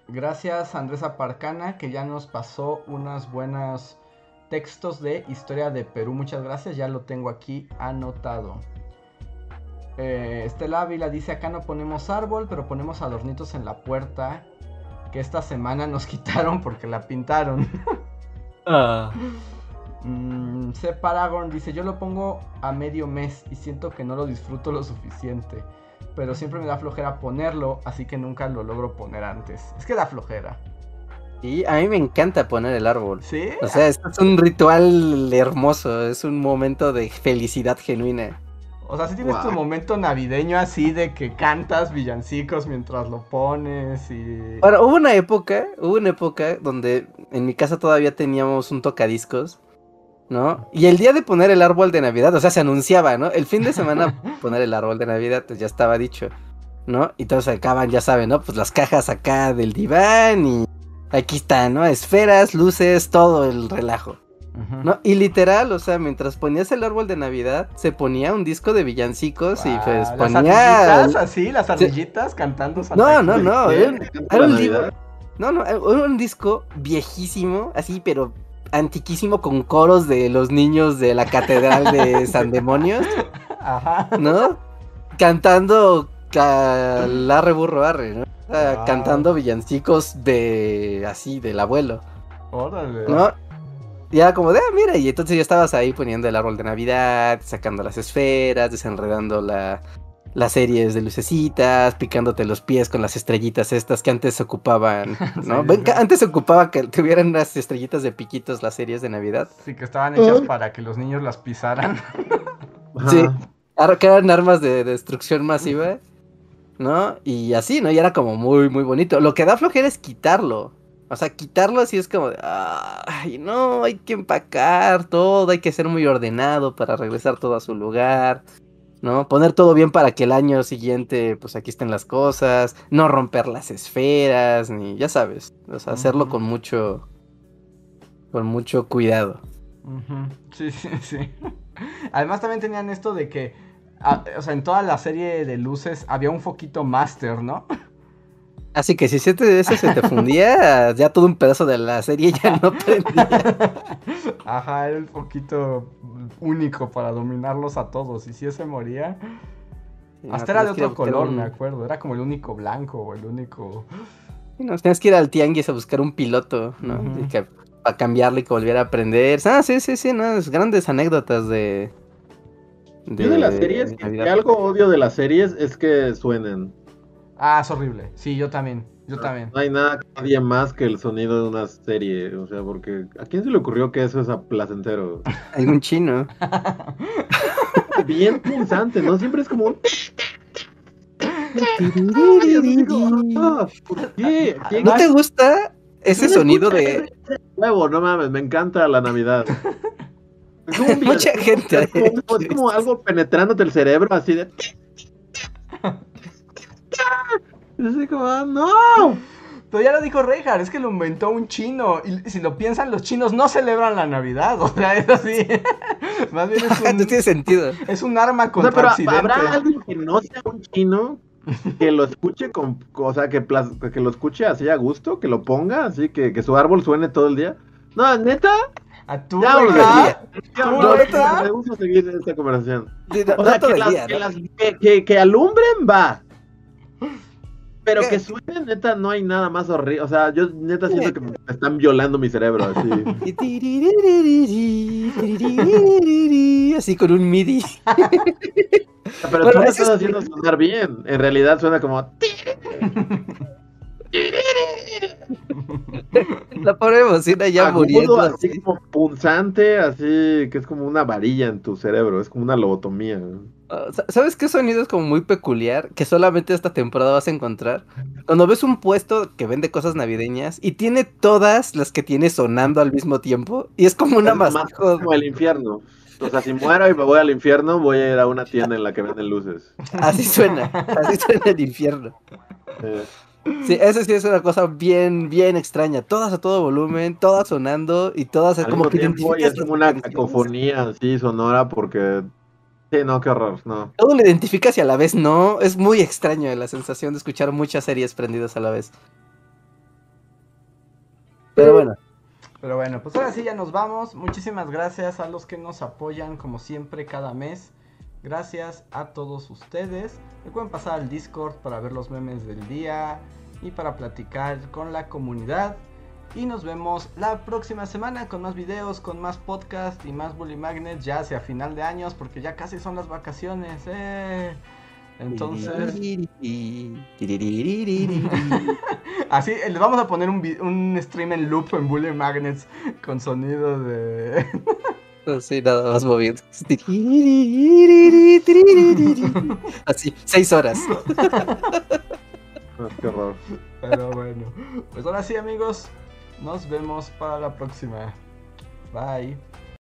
gracias Andrés Aparcana que ya nos pasó unos buenos textos de historia de Perú. Muchas gracias, ya lo tengo aquí anotado. Eh, Estela Ávila dice acá no ponemos árbol, pero ponemos adornitos en la puerta que esta semana nos quitaron porque la pintaron. Ah. Mm, C. Paragon dice, yo lo pongo a medio mes y siento que no lo disfruto lo suficiente. Pero siempre me da flojera ponerlo, así que nunca lo logro poner antes. Es que da flojera. Y a mí me encanta poner el árbol. ¿Sí? O sea, esto es un ritual hermoso, es un momento de felicidad genuina. O sea, si tienes tu momento navideño así de que cantas villancicos mientras lo pones y... Bueno, hubo una época, hubo una época donde en mi casa todavía teníamos un tocadiscos, ¿no? Y el día de poner el árbol de Navidad, o sea, se anunciaba, ¿no? El fin de semana poner el árbol de Navidad, pues ya estaba dicho, ¿no? Y todos sacaban, ya saben, ¿no? Pues las cajas acá del diván y aquí está, ¿no? Esferas, luces, todo el relajo. ¿no? Y literal, o sea, mientras ponías el árbol de Navidad, se ponía un disco de villancicos y Ah, pues Las ponía... ardillitas así, las ardillitas cantando Santa No, no, no. No, no, era un disco viejísimo, así, pero antiquísimo con coros de los niños de la catedral de San Demonios, Ajá. ¿no? Cantando ca- Arre burro arre, ¿no? O sea, Wow. Cantando villancicos de así, del abuelo, Órale. ¿no? Y era como de, ah, mira, y entonces ya estabas ahí poniendo el árbol de Navidad, sacando las esferas, desenredando la, las series de lucecitas, picándote los pies con las estrellitas estas que antes se ocupaban, ¿no? Sí, Ven sí. que antes se ocupaba que tuvieran unas estrellitas de piquitos las series de Navidad. Sí, que estaban hechas para que los niños las pisaran. Sí. Que eran armas de destrucción masiva, ¿no? Y así, ¿no? Y era como muy, muy bonito. Lo que da flojera es quitarlo. O sea, quitarlo así es como de, ay, no, hay que empacar todo, hay que ser muy ordenado para regresar todo a su lugar, ¿no? Poner todo bien para que el año siguiente, pues aquí estén las cosas, no romper las esferas, ni, ya sabes, o sea, hacerlo con mucho, con mucho cuidado. Sí, sí, sí. Además también tenían esto de que, ah, o sea, en toda la serie de luces había un foquito máster, ¿no? Así que si se te, ese se te fundía, ya todo un pedazo de la serie ya no prendía. Ajá, era el foquito único para dominarlos a todos. Y si ese moría, hasta era de otro color, un- me acuerdo. Era como el único blanco o el único... Sí, no, Tenías que ir al tianguis a buscar un piloto, ¿no? Ujú. Y que, para cambiarle y que volviera a aprender. Ah, sí, sí, sí, no, es grandes anécdotas de. Yo de las series, algo odio de las series es que suenen. Ah, es horrible. Sí, yo también. Yo también. No hay nada odie más que el sonido de una serie. O sea, porque ¿a quién se le ocurrió que eso es placentero? Hay un chino. Bien punzante, ¿no? Siempre es como un... Ah, ¿Por qué? ¿Quién- ¿No te gusta ese ¿Quién sonido de ese Huevo, no mames, me encanta la Navidad. Es como un mucha gente? Es como, es como algo penetrándote el cerebro así de. Es así como, ah, no. Pero ya lo dijo Reinhardt, es que lo inventó un chino. Y si lo piensan, los chinos no celebran la Navidad. O sea, es así. Más bien es no un, tiene sentido. es un arma O sea, contra pero Occidente. habrá alguien que no sea un chino que lo escuche con, o sea, que, plas- que lo escuche así a gusto, que lo ponga, así que, que su árbol suene todo el día. No, neta, ¿A tú, ya? Ya, ¿Tú, no, neta? me gusta seguir esta conversación. Sí, no- O sea, no todo que, el las- día, que ¿no? las- que- que- que alumbren va. Pero ¿Qué? que suene, neta, no hay nada más horrible. O sea, yo neta siento que me están violando mi cerebro. Así. Así con un MIDI. Pero Bueno, tú eso estás es- haciendo sonar bien. En realidad suena como. La pobre bocina ya agudo, muriendo. así así. como punzante, así que es como una varilla en tu cerebro. Es como una lobotomía. Ah, sa- ¿Sabes qué sonido es como muy peculiar? Que solamente esta temporada vas a encontrar. Cuando ves un puesto que vende cosas navideñas y tiene todas las que tiene sonando al mismo tiempo. Y es como una más como el infierno. O sea, si muero y me voy al infierno, voy a ir a una tienda en la que venden luces. Así suena. Así suena el infierno. Eh, Sí, eso sí es una cosa bien, bien extraña. Todas a todo volumen, todas sonando y todas al como mismo que tiempo, es como una cacofonía así sonora porque. Sí, no, qué horror, no. Todo lo identificas y a la vez no. Es muy extraño la sensación de escuchar muchas series prendidas a la vez. Pero bueno, Pero bueno, pues ahora sí ya nos vamos. Muchísimas gracias a los que nos apoyan como siempre cada mes. Gracias a todos ustedes. Recuerden pasar al Discord para ver los memes del día y para platicar con la comunidad. Y nos vemos la próxima semana con más videos, con más podcast y más Bully Magnets ya hacia final de años porque ya casi son las vacaciones. ¡eh! Entonces, así les vamos a poner un, un stream en loop en Bully Magnets con sonido de Sí, nada más moviendo. Así, seis horas. Ah, Qué horror. Pero bueno, pues ahora sí amigos, nos vemos para la próxima. Bye.